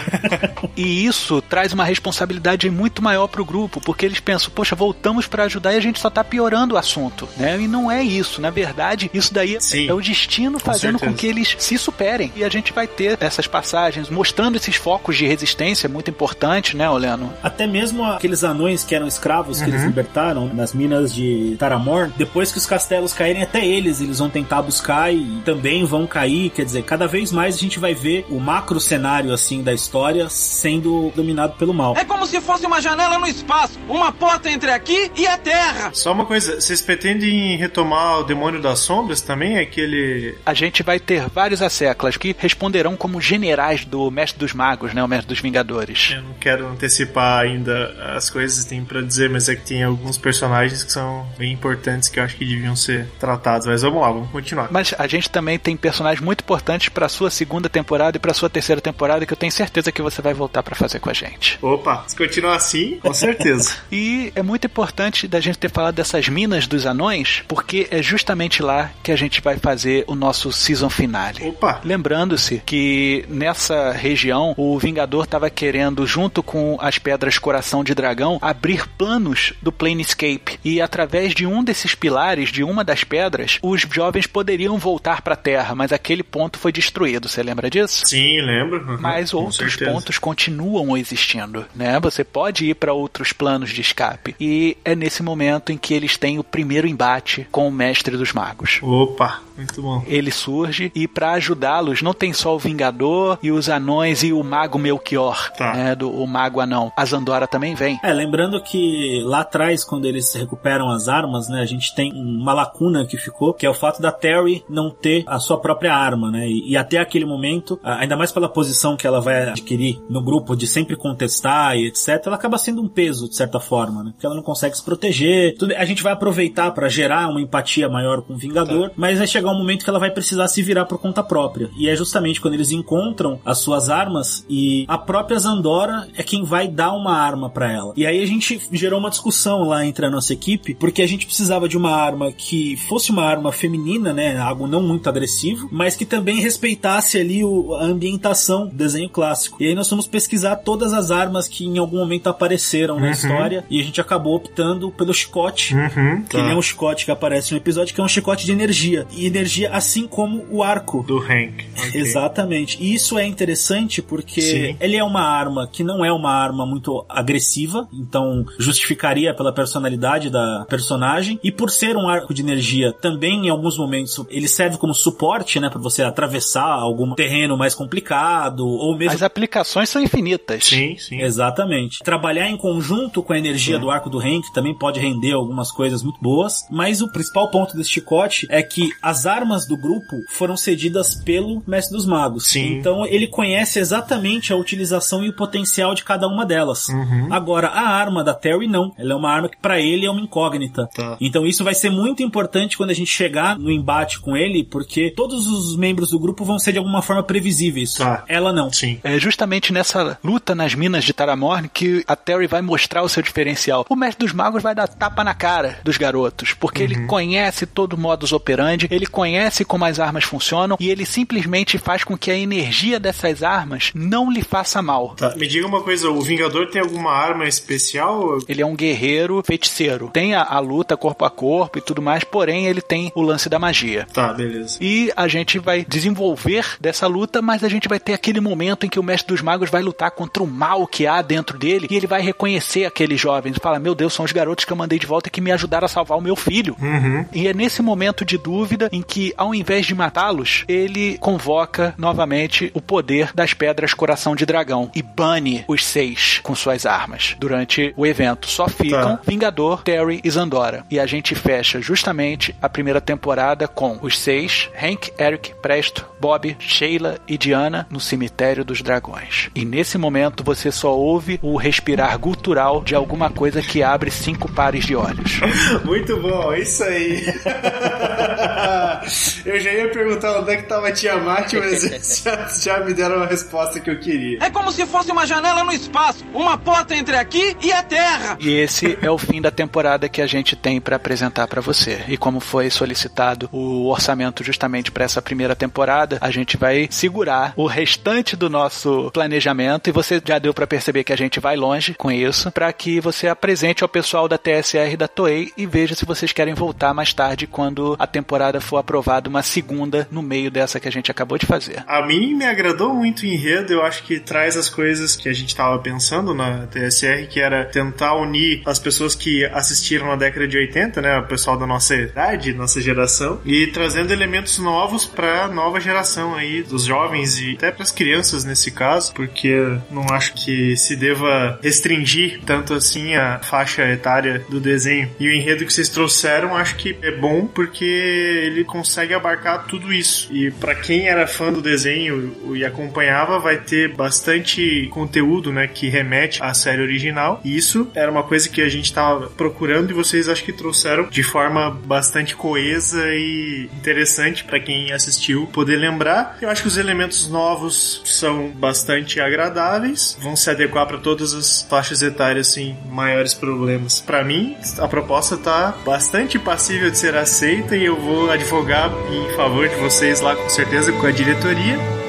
(laughs) e isso traz uma responsabilidade muito maior pro grupo, porque eles pensam, poxa, voltamos para ajudar e a gente só tá piorando o assunto, né? E não é isso. Na verdade, isso daí Sim. é o destino fazendo com, com que eles se superem. E a gente vai ter essas passagens mostrando esses focos de resistência muito importante, né, Oleno? Até mesmo aqueles anões que eram escravos que eles uhum. libertaram nas minas de Taramor, depois que os castelos caírem, até eles eles vão tentar buscar e também vão cair. Quer dizer, cada vez mais a gente vai ver o macro cenário assim da história sendo dominado pelo mal. É como se fosse uma janela no espaço, uma porta entre aqui e a Terra. Só uma coisa, vocês pretendem retomar o demônio das sombras também? Aquele. A gente vai ter vários asseclas que responderão como generais do Mestre dos Magos, né? O Mestre dos Vingadores. Eu não quero antecipar ainda as coisas que tem pra dizer, mas é que tem alguns personagens que são bem importantes que eu acho que deviam ser tratados. Mas vamos lá, vamos continuar. Mas a gente também tem personagens muito importantes para sua segunda temporada e para sua terceira temporada que eu tenho certeza que você vai voltar para fazer com a gente. Opa, se continuar assim, com certeza. (laughs) e é muito importante da gente ter falado dessas minas dos anões, porque é justamente lá que a gente vai fazer o nosso season finale. Opa! Lembrando-se que nessa região o Vingador estava querendo, junto com as pedras Coração de Dragão, abrir planos do Planescape. E através de um desses pilares, de uma das pedras, os jovens poderiam voltar para a Terra, mas aquele ponto foi destruído. Você lembra disso? Sim, lembro. Uhum, mas outros pontos continuam existindo, né? Você pode ir para outros planos de escape. E é nesse momento em que eles têm o primeiro embate com o Mestre dos Magos. Opa! Muito bom. Ele surge e para ajudá-los não tem só o Vingador e os anões e o Mago Melchior, tá. né, do o Mago Anão. A Zandora também vem. É, lembrando que lá atrás, quando eles recuperam as armas, né, a gente tem uma lacuna que ficou, que é o fato da Terry não ter a sua própria arma, né, e, e até aquele momento, ainda mais pela posição que ela vai adquirir no grupo de sempre contestar e etc, ela acaba sendo um peso, de certa forma, né, porque ela não consegue se proteger. Tudo, a gente vai aproveitar para gerar uma empatia maior com o Vingador, tá. mas vai chegar um momento que ela vai precisar se virar por conta própria. E é justamente quando eles encontram as suas armas e a própria Zandora é quem vai dar uma arma para ela. E aí a gente gerou uma discussão lá entre a nossa equipe, porque a gente precisava de uma arma que fosse uma arma feminina, né, algo não muito agressivo, mas que também respeitasse ali o, a ambientação do desenho clássico. E aí nós fomos pesquisar todas as armas que em algum momento apareceram na uhum. história e a gente acabou optando pelo chicote, uhum, que tá. ele é um chicote que aparece no episódio, que é um chicote de energia. E energia assim como o arco do Hank. Okay. Exatamente. E isso é interessante porque Sim. ele é uma arma que não é uma arma muito agressiva, então justificaria pela personalidade da personagem e por ser um arco de energia, também em alguns momentos ele serve como suporte, né, para você atravessar algum terreno mais complicado ou mesmo As aplicações são infinitas. Sim, sim. Exatamente. Trabalhar em conjunto com a energia sim. do arco do Hank também pode render algumas coisas muito boas, mas o principal ponto desse chicote é que as armas do grupo foram cedidas pelo Mestre dos Magos. Sim. Então ele conhece exatamente a utilização e o potencial de cada uma delas. Uhum. Agora, a arma da Terry não. Ela é uma arma que para ele é uma incógnita. Tá. Então isso vai ser muito importante quando a gente chegar no embate com ele, porque todos os membros do grupo vão ser de alguma forma previsíveis. Tá. Ela não. Sim. É justamente nessa luta nas minas de Taramorn que a Terry vai mostrar o seu diferencial. O Mestre dos Magos vai dar tapa na cara dos garotos, porque uhum. ele conhece todo o modus operandi, ele conhece como as armas funcionam e ele simplesmente faz com que a energia dessas armas não lhe faça mal. Tá, me diga uma coisa, o Vingador tem alguma arma especial? Ele é um guerreiro feiticeiro. Tem a, a luta corpo a corpo e tudo mais, porém ele tem o lance da magia. Tá, beleza. E a gente vai desenvolver dessa luta, mas a gente vai ter aquele momento em que o mestre dos magos vai lutar contra o mal que há dentro dele e ele vai reconhecer aqueles jovens e fala: Meu Deus, são os garotos que eu mandei de volta que me ajudaram a salvar o meu filho. Uhum. E é nesse momento de dúvida em que, ao invés de matá-los, ele convoca novamente o poder das pedras coração de dragão e bane os seis com suas armas durante o evento. Só ficam Tá. Vingador, Terry e Zandora. E a gente fecha justamente a primeira temporada com os seis: Hank, Eric, Presto, Bob, Sheila e Diana no cemitério dos dragões. E nesse momento você só ouve o respirar gutural de alguma coisa que abre cinco pares de olhos. (laughs) Muito bom, é isso aí. (laughs) (laughs) eu já ia perguntar onde é que tava a Tiamat, mas (laughs) já, já me deram a resposta que eu queria. É como se fosse uma janela no espaço, uma porta entre aqui e a Terra. E esse é o fim da temporada que a gente tem para apresentar para você. E como foi solicitado o orçamento justamente para essa primeira temporada, a gente vai segurar o restante do nosso planejamento e você já deu para perceber que a gente vai longe com isso, para que você apresente ao pessoal da TSR e da Toei e veja se vocês querem voltar mais tarde quando a temporada for aprovada uma segunda no meio dessa que a gente acabou de fazer. A mim me agradou muito o enredo, eu acho que traz as coisas que a gente tava pensando na TSR, que era tentar unir as pessoas que assistiram na década de 80, né, o pessoal da nossa idade, nossa geração, e trazendo elementos novos pra nova geração aí, dos jovens e até pras crianças nesse caso, porque não acho que se deva restringir tanto assim a faixa etária do desenho. E o enredo que vocês trouxeram, acho que é bom porque ele consegue abarcar tudo isso. E pra quem era fã do desenho e acompanhava, vai ter bastante conteúdo, né, que remete à série original. E isso era uma coisa que a gente tava procurando e vocês acho que trouxeram de forma bastante coesa e interessante pra quem assistiu poder lembrar. Eu acho que os elementos novos são bastante agradáveis, vão se adequar para todas as faixas etárias sem maiores problemas. Pra mim, a proposta tá bastante passível de ser aceita e eu vou advogar em favor de vocês lá com certeza com a diretoria.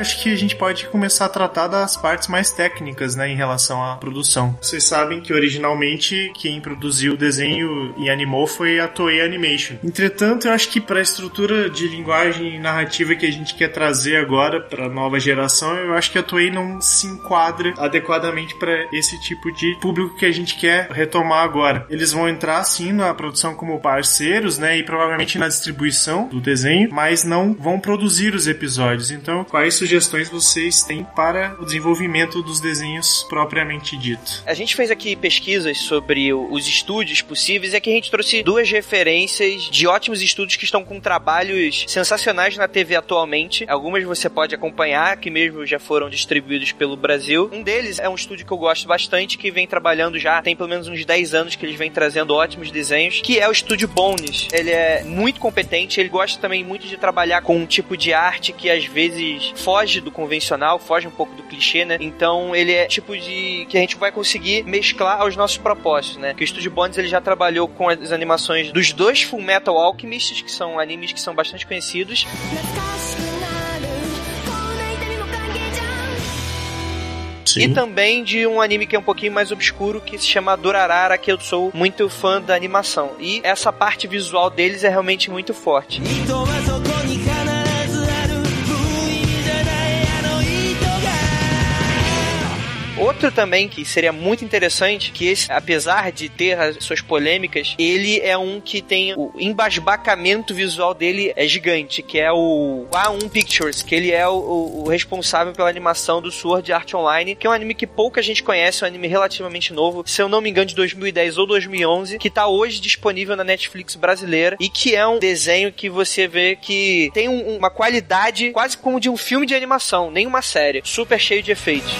Acho que a gente pode começar a tratar das partes mais técnicas, né, em relação à produção. Vocês sabem que originalmente quem produziu o desenho e animou foi a Toei Animation. Entretanto, eu acho que para a estrutura de linguagem e narrativa que a gente quer trazer agora para a nova geração, eu acho que a Toei não se enquadra adequadamente para esse tipo de público que a gente quer retomar agora. Eles vão entrar sim na produção como parceiros, né, e provavelmente na distribuição do desenho, mas não vão produzir os episódios. Então, quais sugestões vocês têm para o desenvolvimento dos desenhos propriamente dito? A gente fez aqui pesquisas sobre os estúdios possíveis e aqui a gente trouxe duas referências de ótimos estúdios que estão com trabalhos sensacionais na TV atualmente. Algumas você pode acompanhar, que mesmo já foram distribuídos pelo Brasil. Um deles é um estúdio que eu gosto bastante, que vem trabalhando já tem pelo menos uns 10 anos que eles vêm trazendo ótimos desenhos, que é o estúdio Bones. Ele é muito competente, ele gosta também muito de trabalhar com um tipo de arte que às vezes foge do convencional, foge um pouco do clichê, né? Então ele é tipo de que a gente vai conseguir mesclar aos nossos propósitos, né? Que o Studio Bones ele já trabalhou com as animações dos dois Full Metal Alchemists, que são animes que são bastante conhecidos. Sim. E também de um anime que é um pouquinho mais obscuro, que se chama Durarara, que eu sou muito fã da animação. E essa parte visual deles é realmente muito forte. Então, é outro também que seria muito interessante, que esse, apesar de ter as suas polêmicas, ele é um que tem o embasbacamento visual dele é gigante, que é o A1 Pictures, que ele é o, o- o responsável pela animação do Sword Art Online, que é um anime que pouca gente conhece, é um anime relativamente novo, se eu não me engano de 2010 ou 2011, que tá hoje disponível na Netflix brasileira e que é um desenho que você vê que tem um- uma qualidade quase como de um filme de animação, nem uma série, super cheio de efeitos.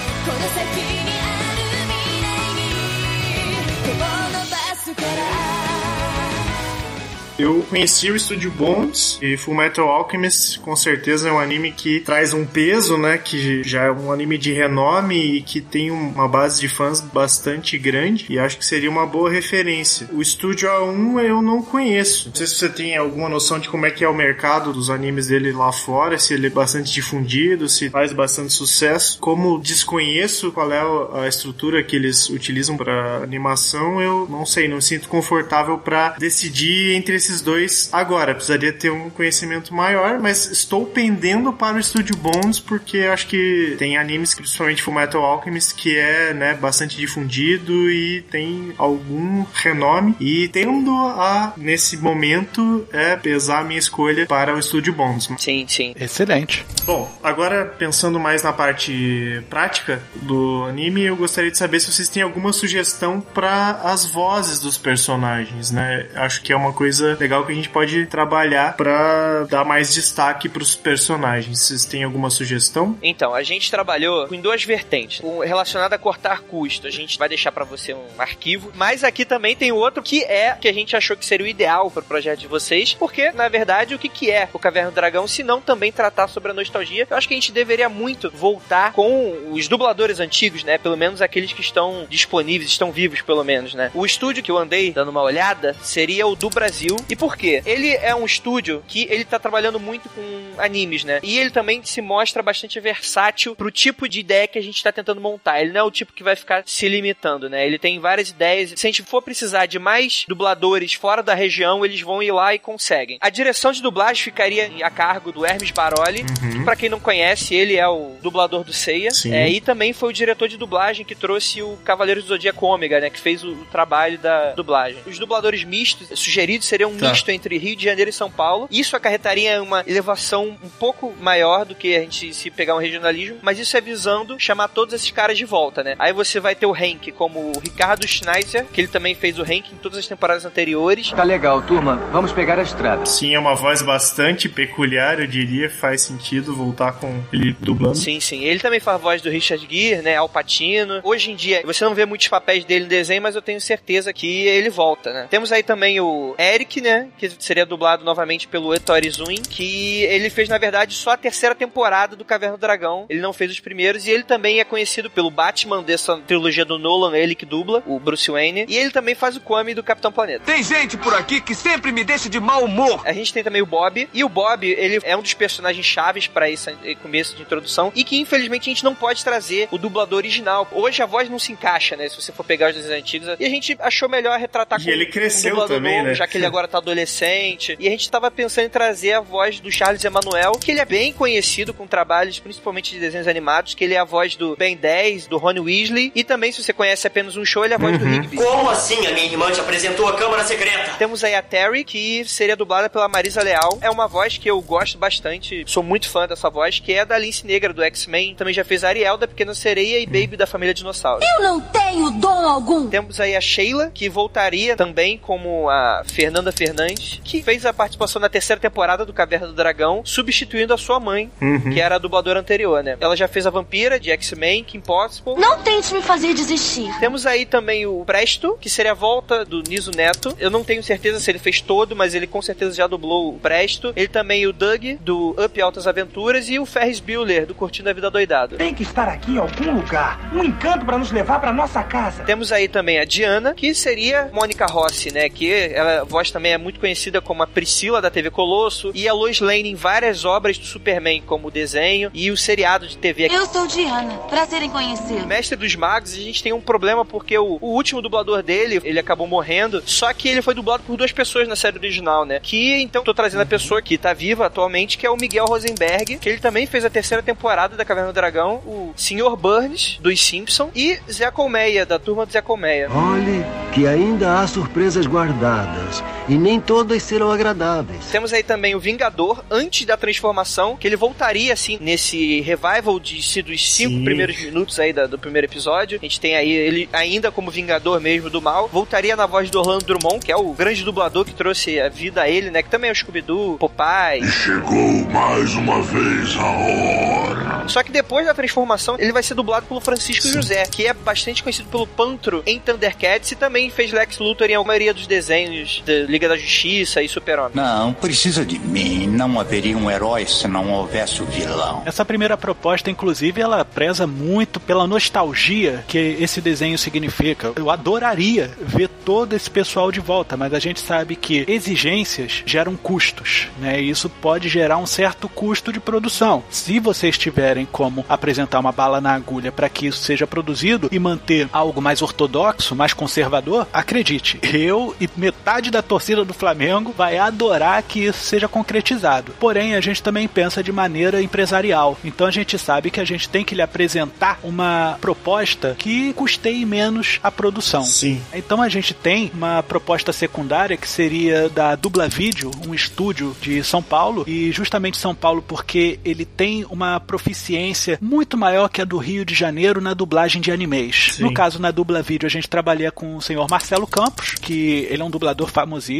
Eu conheci o Estúdio Bones e Full Metal Alchemist com certeza é um anime que traz um peso, né? Que já é um anime de renome e que tem uma base de fãs bastante grande e acho que seria uma boa referência. O Estúdio A1 eu não conheço. Não sei se você tem alguma noção de como é que é o mercado dos animes dele lá fora, se ele é bastante difundido, se faz bastante sucesso. Como desconheço qual é a estrutura que eles utilizam para animação, eu não sei, não me sinto confortável para decidir entre esses dois agora. Precisaria ter um conhecimento maior, mas estou pendendo para o Estúdio Bones porque acho que tem animes, principalmente Fullmetal Alchemist, que é né, bastante difundido e tem algum renome. E tendo a, nesse momento, é pesar a minha escolha para o Estúdio Bones. Sim, sim. Excelente. Bom, agora pensando mais na parte prática do anime, eu gostaria de saber se vocês têm alguma sugestão para as vozes dos personagens, né? Acho que é uma coisa legal que a gente pode trabalhar para dar mais destaque para os personagens. Vocês têm alguma sugestão? Então, a gente trabalhou em duas vertentes. Um relacionado a cortar custo. A gente vai deixar pra você um arquivo. Mas aqui também tem outro que é que a gente achou que seria o ideal pro projeto de vocês. Porque, na verdade, o que, que é o Caverna do Dragão, se não também tratar sobre a nostalgia? Eu acho que a gente deveria muito voltar com os dubladores antigos, né? Pelo menos aqueles que estão disponíveis, estão vivos, pelo menos, né? O estúdio que eu andei dando uma olhada seria o do Brasil. E por quê? Ele é um estúdio que ele tá trabalhando muito com animes, né? E ele também se mostra bastante versátil pro tipo de ideia que a gente tá tentando montar. Ele não é o tipo que vai ficar se limitando, né? Ele tem várias ideias. Se a gente for precisar de mais dubladores fora da região, eles vão ir lá e conseguem. A direção de dublagem ficaria a cargo do Hermes Baroli, que pra quem não conhece, ele é o dublador do Seiya. Sim. É, e também foi o diretor de dublagem que trouxe o Cavaleiro do Zodíaco Ômega, né? Que fez o, o trabalho da dublagem. Os dubladores mistos sugeridos seriam um Tá. misto entre Rio de Janeiro e São Paulo. Isso acarretaria uma elevação um pouco maior do que a gente se pegar um regionalismo, mas isso é visando chamar todos esses caras de volta, né? Aí você vai ter o Hank como o Ricardo Schneider, que ele também fez o Hank em todas as temporadas anteriores. Tá legal, turma. Vamos pegar a estrada. Sim, é uma voz bastante peculiar, eu diria. Faz sentido voltar com ele dublando. Sim, sim. Ele também faz a voz do Richard Gere, né? Al Pacino. Hoje em dia, você não vê muitos papéis dele no desenho, mas eu tenho certeza que ele volta, né? Temos aí também o Eric, né? Que seria dublado novamente pelo Ettore Zun, que ele fez, na verdade, só a terceira temporada do Caverna do Dragão. Ele não fez os primeiros, e ele também é conhecido pelo Batman dessa trilogia do Nolan, ele que dubla, o Bruce Wayne. E ele também faz o Kwame do Capitão Planeta. Tem gente por aqui que sempre me deixa de mau humor. A gente tem também o Bob, e o Bob, ele é um dos personagens chaves para esse começo de introdução, e que infelizmente a gente não pode trazer o dublador original. Hoje a voz não se encaixa, né? Se você for pegar os desenhos antigos. E a gente achou melhor retratar E com ele cresceu um dublador também, novo, né? já que ele agora tá adolescente. E a gente tava pensando em trazer a voz do Charles Emanuel, que ele é bem conhecido com trabalhos, principalmente de desenhos animados, que ele é a voz do Ben 10, do Ron Weasley, e também, se você conhece apenas um show, ele é a voz do Rigby. Como assim a minha irmã te apresentou a Câmara Secreta? Temos aí a Terry, que seria dublada pela Marisa Leal. É uma voz que eu gosto bastante, sou muito fã dessa voz, que é da Lince Negra do X-Men. Também já fez Ariel da Pequena Sereia e Baby da Família Dinossauro. Eu não tenho dom algum. Temos aí a Sheila, que voltaria também como a Fernanda Fernandes, que fez a participação na terceira temporada do Caverna do Dragão, substituindo a sua mãe, Uhum. que era a dubladora anterior, né? Ela já fez a Vampira de X-Men, Kim Possible. Não tente me fazer desistir. Temos aí também o Presto, que seria a volta do Niso Neto. Eu não tenho certeza se ele fez todo, mas ele com certeza já dublou o Presto. Ele também o Doug, do Up Altas Aventuras, e o Ferris Bueller, do Curtindo a Vida Doidado. Tem que estar aqui em algum lugar. Um encanto para nos levar para nossa casa. Temos aí também a Diana, que seria Mônica Rossi, né? Que ela, a voz também é muito conhecida como a Priscila da TV Colosso, e a Lois Lane em várias obras do Superman, como o desenho e o seriado de TV. Eu sou Diana, prazer em conhecê-lo. Mestre dos Magos, a gente tem um problema porque o, o último dublador dele, ele acabou morrendo, só que ele foi dublado por duas pessoas na série original, né? Que então tô trazendo a pessoa que tá viva atualmente, que é o Miguel Rosenberg, que ele também fez a terceira temporada da Caverna do Dragão, o Sr. Burns dos Simpson e Zé Colmeia da turma do Zé Colmeia. Olhe que ainda há surpresas guardadas e nem todas serão agradáveis. Temos aí também o Vingador antes da transformação, que ele voltaria assim nesse revival de se dos cinco Sim. primeiros minutos aí da- do primeiro episódio. A gente tem aí ele ainda como Vingador mesmo do mal. Voltaria na voz do Orlando Drummond, que é o grande dublador que trouxe a vida a ele, né? Que também é o Scooby-Doo, Popeye. Chegou mais uma vez a hora. Só que depois da transformação, ele vai ser dublado pelo Francisco José, que é bastante conhecido pelo Pantro em Thundercats e também fez Lex Luthor em a maioria dos desenhos da Liga da Justiça e Super-Homem. Não precisa de mim. Não haveria um herói se não houvesse o vilão. Essa primeira proposta, inclusive, ela preza muito pela nostalgia que esse desenho significa. Eu adoraria ver todo esse pessoal de volta, mas a gente sabe que exigências geram custos, né? E isso pode gerar um certo custo de produção. Se vocês tiverem como apresentar uma bala na agulha para que isso seja produzido e manter algo mais ortodoxo, mais conservador, acredite, eu e metade da torcida do Flamengo vai adorar que isso seja concretizado. Porém, a gente também pensa de maneira empresarial. Então a gente sabe que a gente tem que lhe apresentar uma proposta que custeie menos a produção. Sim. Então a gente tem uma proposta secundária que seria da Dubla Vídeo, um estúdio de São Paulo, e justamente São Paulo porque ele tem uma proficiência muito maior que a do Rio de Janeiro na dublagem de animes. Sim. No caso, na Dubla Vídeo, a gente trabalha com o senhor Marcelo Campos, que ele é um dublador famosíssimo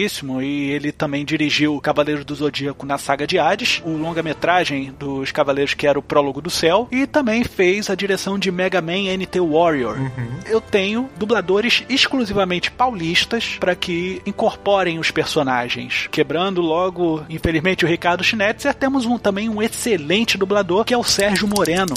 e ele também dirigiu Cavaleiros do Zodíaco na saga de Hades, o longa-metragem dos Cavaleiros que era o Prólogo do Céu, e também fez a direção de Mega Man NT Warrior. Eu tenho dubladores exclusivamente paulistas para que incorporem os personagens, quebrando logo, infelizmente, o Ricardo Schnetzer. Temos um, também um excelente dublador que é o Sérgio Moreno.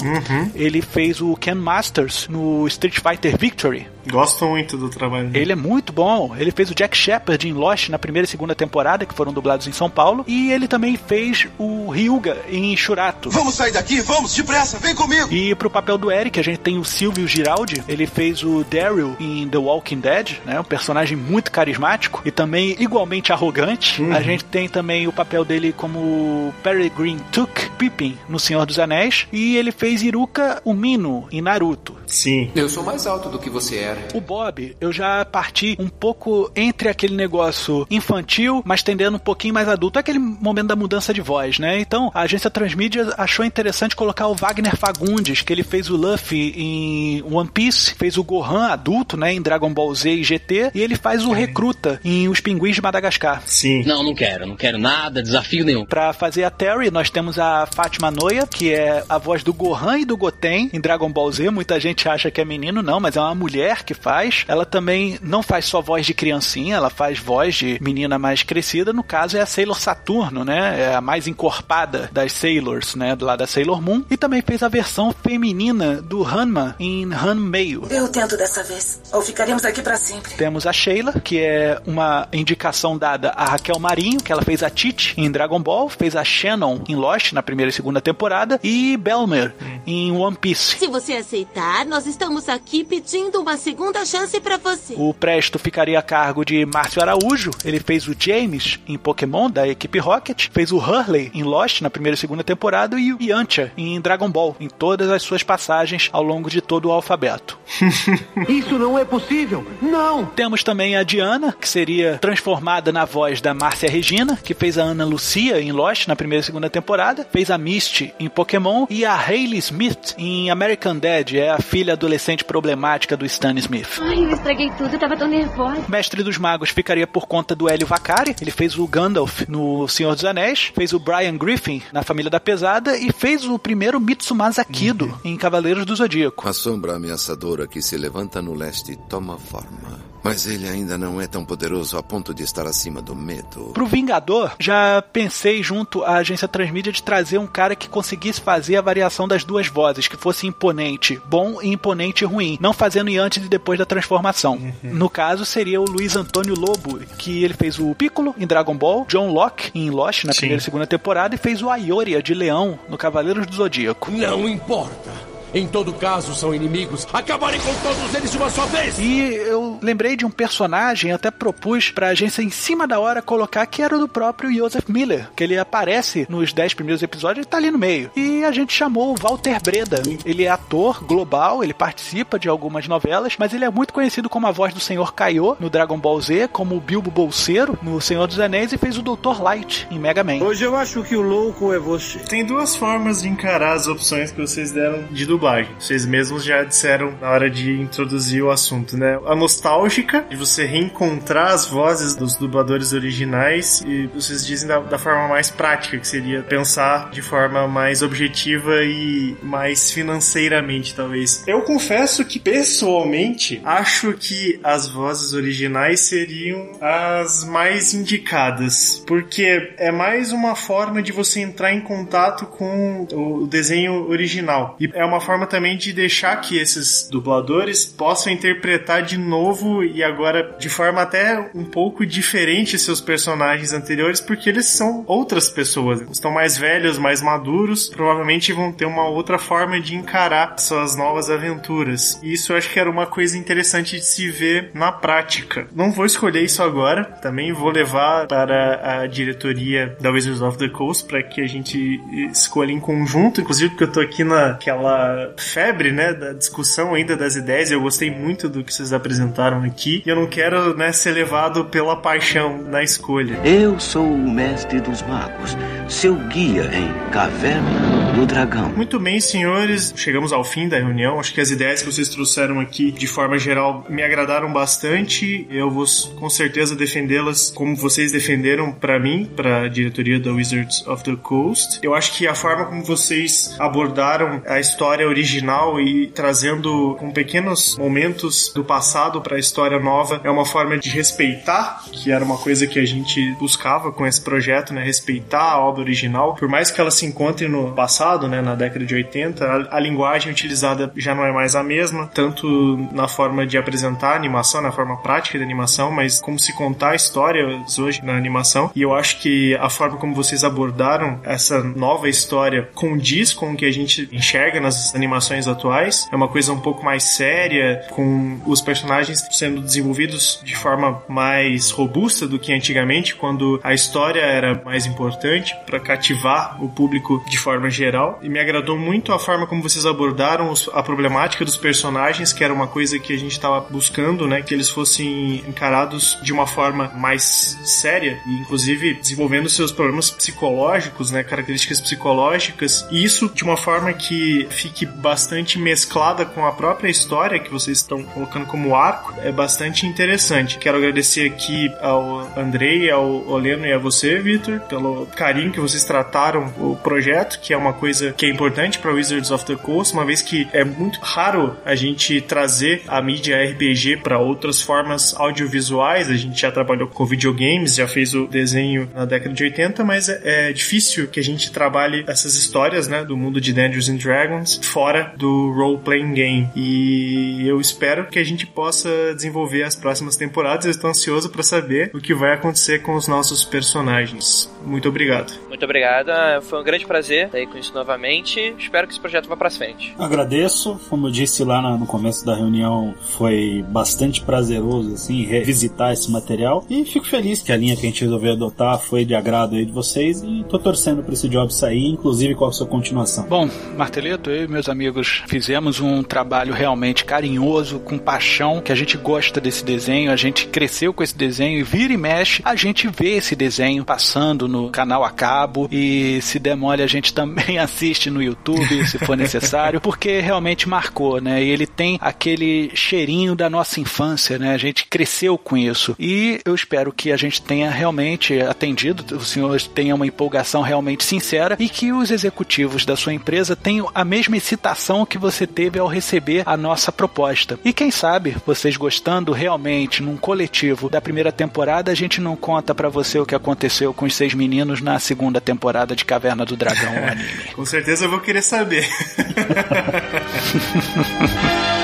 Ele fez o Ken Masters no Street Fighter Victory. Gosto muito do trabalho dele. Ele é muito bom. Ele fez o Jack Shepard em Lost na primeira e segunda temporada, que foram dublados em São Paulo. E ele também fez o Ryuga em Shurato. Vamos sair daqui, vamos, depressa, vem comigo! E pro papel do Eric, a gente tem o Silvio Giraldi. Ele fez o Daryl em The Walking Dead, né? Um personagem muito carismático e também igualmente arrogante. A gente tem também o papel dele como Peregrine Took Pippin no Senhor dos Anéis. E ele fez Iruka Umino em Naruto. Sim. Eu sou mais alto do que você era. O Bob, eu já parti um pouco entre aquele negócio infantil, mas tendendo um pouquinho mais adulto. É aquele momento da mudança de voz, né? Então, a agência Transmídia achou interessante colocar o Wagner Fagundes, que ele fez o Luffy em One Piece, fez o Gohan adulto, né, em Dragon Ball Z e GT, e ele faz o Recruta em Os Pinguins de Madagascar. Sim. Não, não quero, não quero nada, desafio nenhum. Pra fazer a Terry, nós temos a Fátima Noia, que é a voz do Gohan e do Goten em Dragon Ball Z. Muita gente acha que é menino, não, mas é uma mulher que faz. Ela também não faz só voz de criancinha, ela faz voz de menina mais crescida. No caso, é a Sailor Saturno, né? É a mais encorpada das Sailors, né? Do lado da Sailor Moon. E também fez a versão feminina do Hanma em Hanmeio. Eu tento dessa vez. Ou ficaremos aqui pra sempre. Temos a Sheila, que é uma indicação dada a Raquel Marinho, que ela fez a Tite em Dragon Ball, fez a Shannon em Lost na primeira e segunda temporada, e Belmer em One Piece. Se você aceitar, nós estamos aqui pedindo uma segunda chance pra você. O Presto ficaria a cargo de Márcio Araújo. Ele fez o James em Pokémon, da equipe Rocket. Fez o Hurley em Lost, na primeira e segunda temporada. E o Yantia em Dragon Ball, em todas as suas passagens ao longo de todo o alfabeto. (laughs) Isso não é possível! Não! Temos também a Diana, que seria transformada na voz da Márcia Regina, que fez a Ana Lucia em Lost, na primeira e segunda temporada. Fez a Misty em Pokémon. E a Hayley Smith em American Dad, é a filha adolescente problemática do Stan Smith. Ai, eu estraguei tudo, eu tava tão nervosa. Mestre dos Magos ficaria por conta do Hélio Vacari. Ele fez o Gandalf no Senhor dos Anéis, fez o Brian Griffin na Família da Pesada e fez o primeiro Mitsumasa Kido em Cavaleiros do Zodíaco. A sombra ameaçadora que se levanta no leste toma forma. Mas ele ainda não é tão poderoso a ponto de estar acima do medo. Pro Vingador, já pensei junto à agência Transmídia de trazer um cara que conseguisse fazer a variação das duas vozes, que fosse imponente bom e imponente ruim, não fazendo em antes e depois da transformação. No caso, seria o Luiz Antônio Lobo, que ele fez o Piccolo em Dragon Ball, John Locke em Lost na Sim. primeira e segunda temporada e fez o Ayoria de Leão no Cavaleiros do Zodíaco. Não importa. Em todo caso, são inimigos. Acabarem com todos eles de uma só vez! E eu lembrei de um personagem, até propus pra agência em cima da hora colocar que era do próprio Joseph Miller, que ele aparece nos 10 primeiros episódios e tá ali no meio. E a gente chamou o Walter Breda. Ele é ator global, ele participa de algumas novelas, mas ele é muito conhecido como a voz do Senhor Kaiô no Dragon Ball Z, como o Bilbo Bolseiro no Senhor dos Anéis e fez o Dr. Light em Mega Man. Hoje eu acho que o louco é você. Tem duas formas de encarar as opções que vocês deram de dublagem. Vocês mesmos já disseram na hora de introduzir o assunto, né? A nostálgica, de você reencontrar as vozes dos dubladores originais, e vocês dizem da, da forma mais prática, que seria pensar de forma mais objetiva e mais financeiramente, talvez. Eu confesso que, pessoalmente, acho que as vozes originais seriam as mais indicadas, porque é mais uma forma de você entrar em contato com o desenho original. E é uma forma também de deixar que esses dubladores possam interpretar de novo e agora de forma até um pouco diferente seus personagens anteriores, porque eles são outras pessoas. Estão mais velhos, mais maduros, provavelmente vão ter uma outra forma de encarar suas novas aventuras. E isso eu acho que era uma coisa interessante de se ver na prática. Não vou escolher isso agora, também vou levar para a diretoria da Wizards of the Coast para que a gente escolha em conjunto, inclusive porque eu tô aqui naquela febre, né, da discussão ainda das ideias. Eu gostei muito do que vocês apresentaram aqui e eu não quero, né, ser levado pela paixão na escolha. Eu sou o mestre dos magos, seu guia em Caverna do Dragão. Muito bem, senhores, chegamos ao fim da reunião. Acho que as ideias que vocês trouxeram aqui, de forma geral, me agradaram bastante. Eu vou com certeza defendê-las como vocês defenderam para mim, para a diretoria da Wizards of the Coast. Eu acho que a forma como vocês abordaram a história original e trazendo com pequenos momentos do passado para a história nova é uma forma de respeitar, que era uma coisa que a gente buscava com esse projeto, né? Respeitar a obra original, por mais que ela se encontre no passado, né? Na década de 80, a, a linguagem utilizada já não é mais a mesma, tanto na forma de apresentar a animação, na forma prática da animação, mas como se contar histórias hoje na animação. E eu acho que a forma como vocês abordaram essa nova história condiz com o que a gente enxerga nas animações atuais. É uma coisa um pouco mais séria, com os personagens sendo desenvolvidos de forma mais robusta do que antigamente, quando a história era mais importante para cativar o público de forma geral. E me agradou muito a forma como vocês abordaram a problemática dos personagens, que era uma coisa que a gente estava buscando, né? Que eles fossem encarados de uma forma mais séria e, inclusive, desenvolvendo seus problemas psicológicos, né? Características psicológicas. E isso de uma forma que fique bastante mesclada com a própria história que vocês estão colocando como arco. É bastante interessante. Quero agradecer aqui ao Andrei, ao Oleno e a você, Vitor, pelo carinho que vocês trataram o projeto, que é uma coisa que é importante para Wizards of the Coast, uma vez que é muito raro a gente trazer a mídia RPG para outras formas audiovisuais. A gente já trabalhou com videogames, já fez o desenho na década de 80, mas é, é difícil que a gente trabalhe essas histórias, né, do mundo de Dungeons and Dragons fora do role-playing game. E eu espero que a gente possa desenvolver as próximas temporadas. Eu estou ansioso para saber o que vai acontecer com os nossos personagens. Muito obrigado. Muito obrigado. Ah, Foi um grande prazer estar aí com isso novamente. Espero que esse projeto vá pra frente. Agradeço, como eu disse lá no começo da reunião, foi bastante prazeroso assim revisitar esse material e fico feliz que a linha que a gente resolveu adotar foi de agrado aí de vocês e tô torcendo para esse job sair, inclusive com a sua continuação. Bom, Marteleto, eu e meus amigos fizemos um trabalho realmente carinhoso, com paixão, que a gente gosta desse desenho, a gente cresceu com esse desenho e vira e mexe, a gente vê esse desenho passando no canal a cabo e se der mole a gente (laughs) também assiste no YouTube, se for necessário, porque realmente marcou, né? E ele tem aquele cheirinho da nossa infância, né? A gente cresceu com isso. E eu espero que a gente tenha realmente atendido, o senhor tenha uma empolgação realmente sincera e que os executivos da sua empresa tenham a mesma excitação que você teve ao receber a nossa proposta. E quem sabe, vocês gostando realmente num coletivo da primeira temporada, a gente não conta para você o que aconteceu com os seis meninos na segunda temporada de Caverna do Dragão, o (laughs) anime. Com certeza eu vou querer saber. (laughs)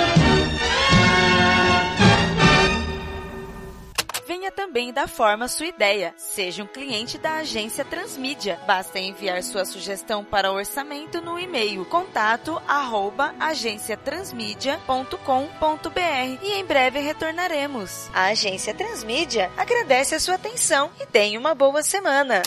Venha também dar forma sua ideia. Seja um cliente da agência Transmídia. Basta enviar sua sugestão para orçamento no e-mail contato arroba agenciatransmídia.com.br e em breve retornaremos. A agência Transmídia agradece a sua atenção e tenha uma boa semana.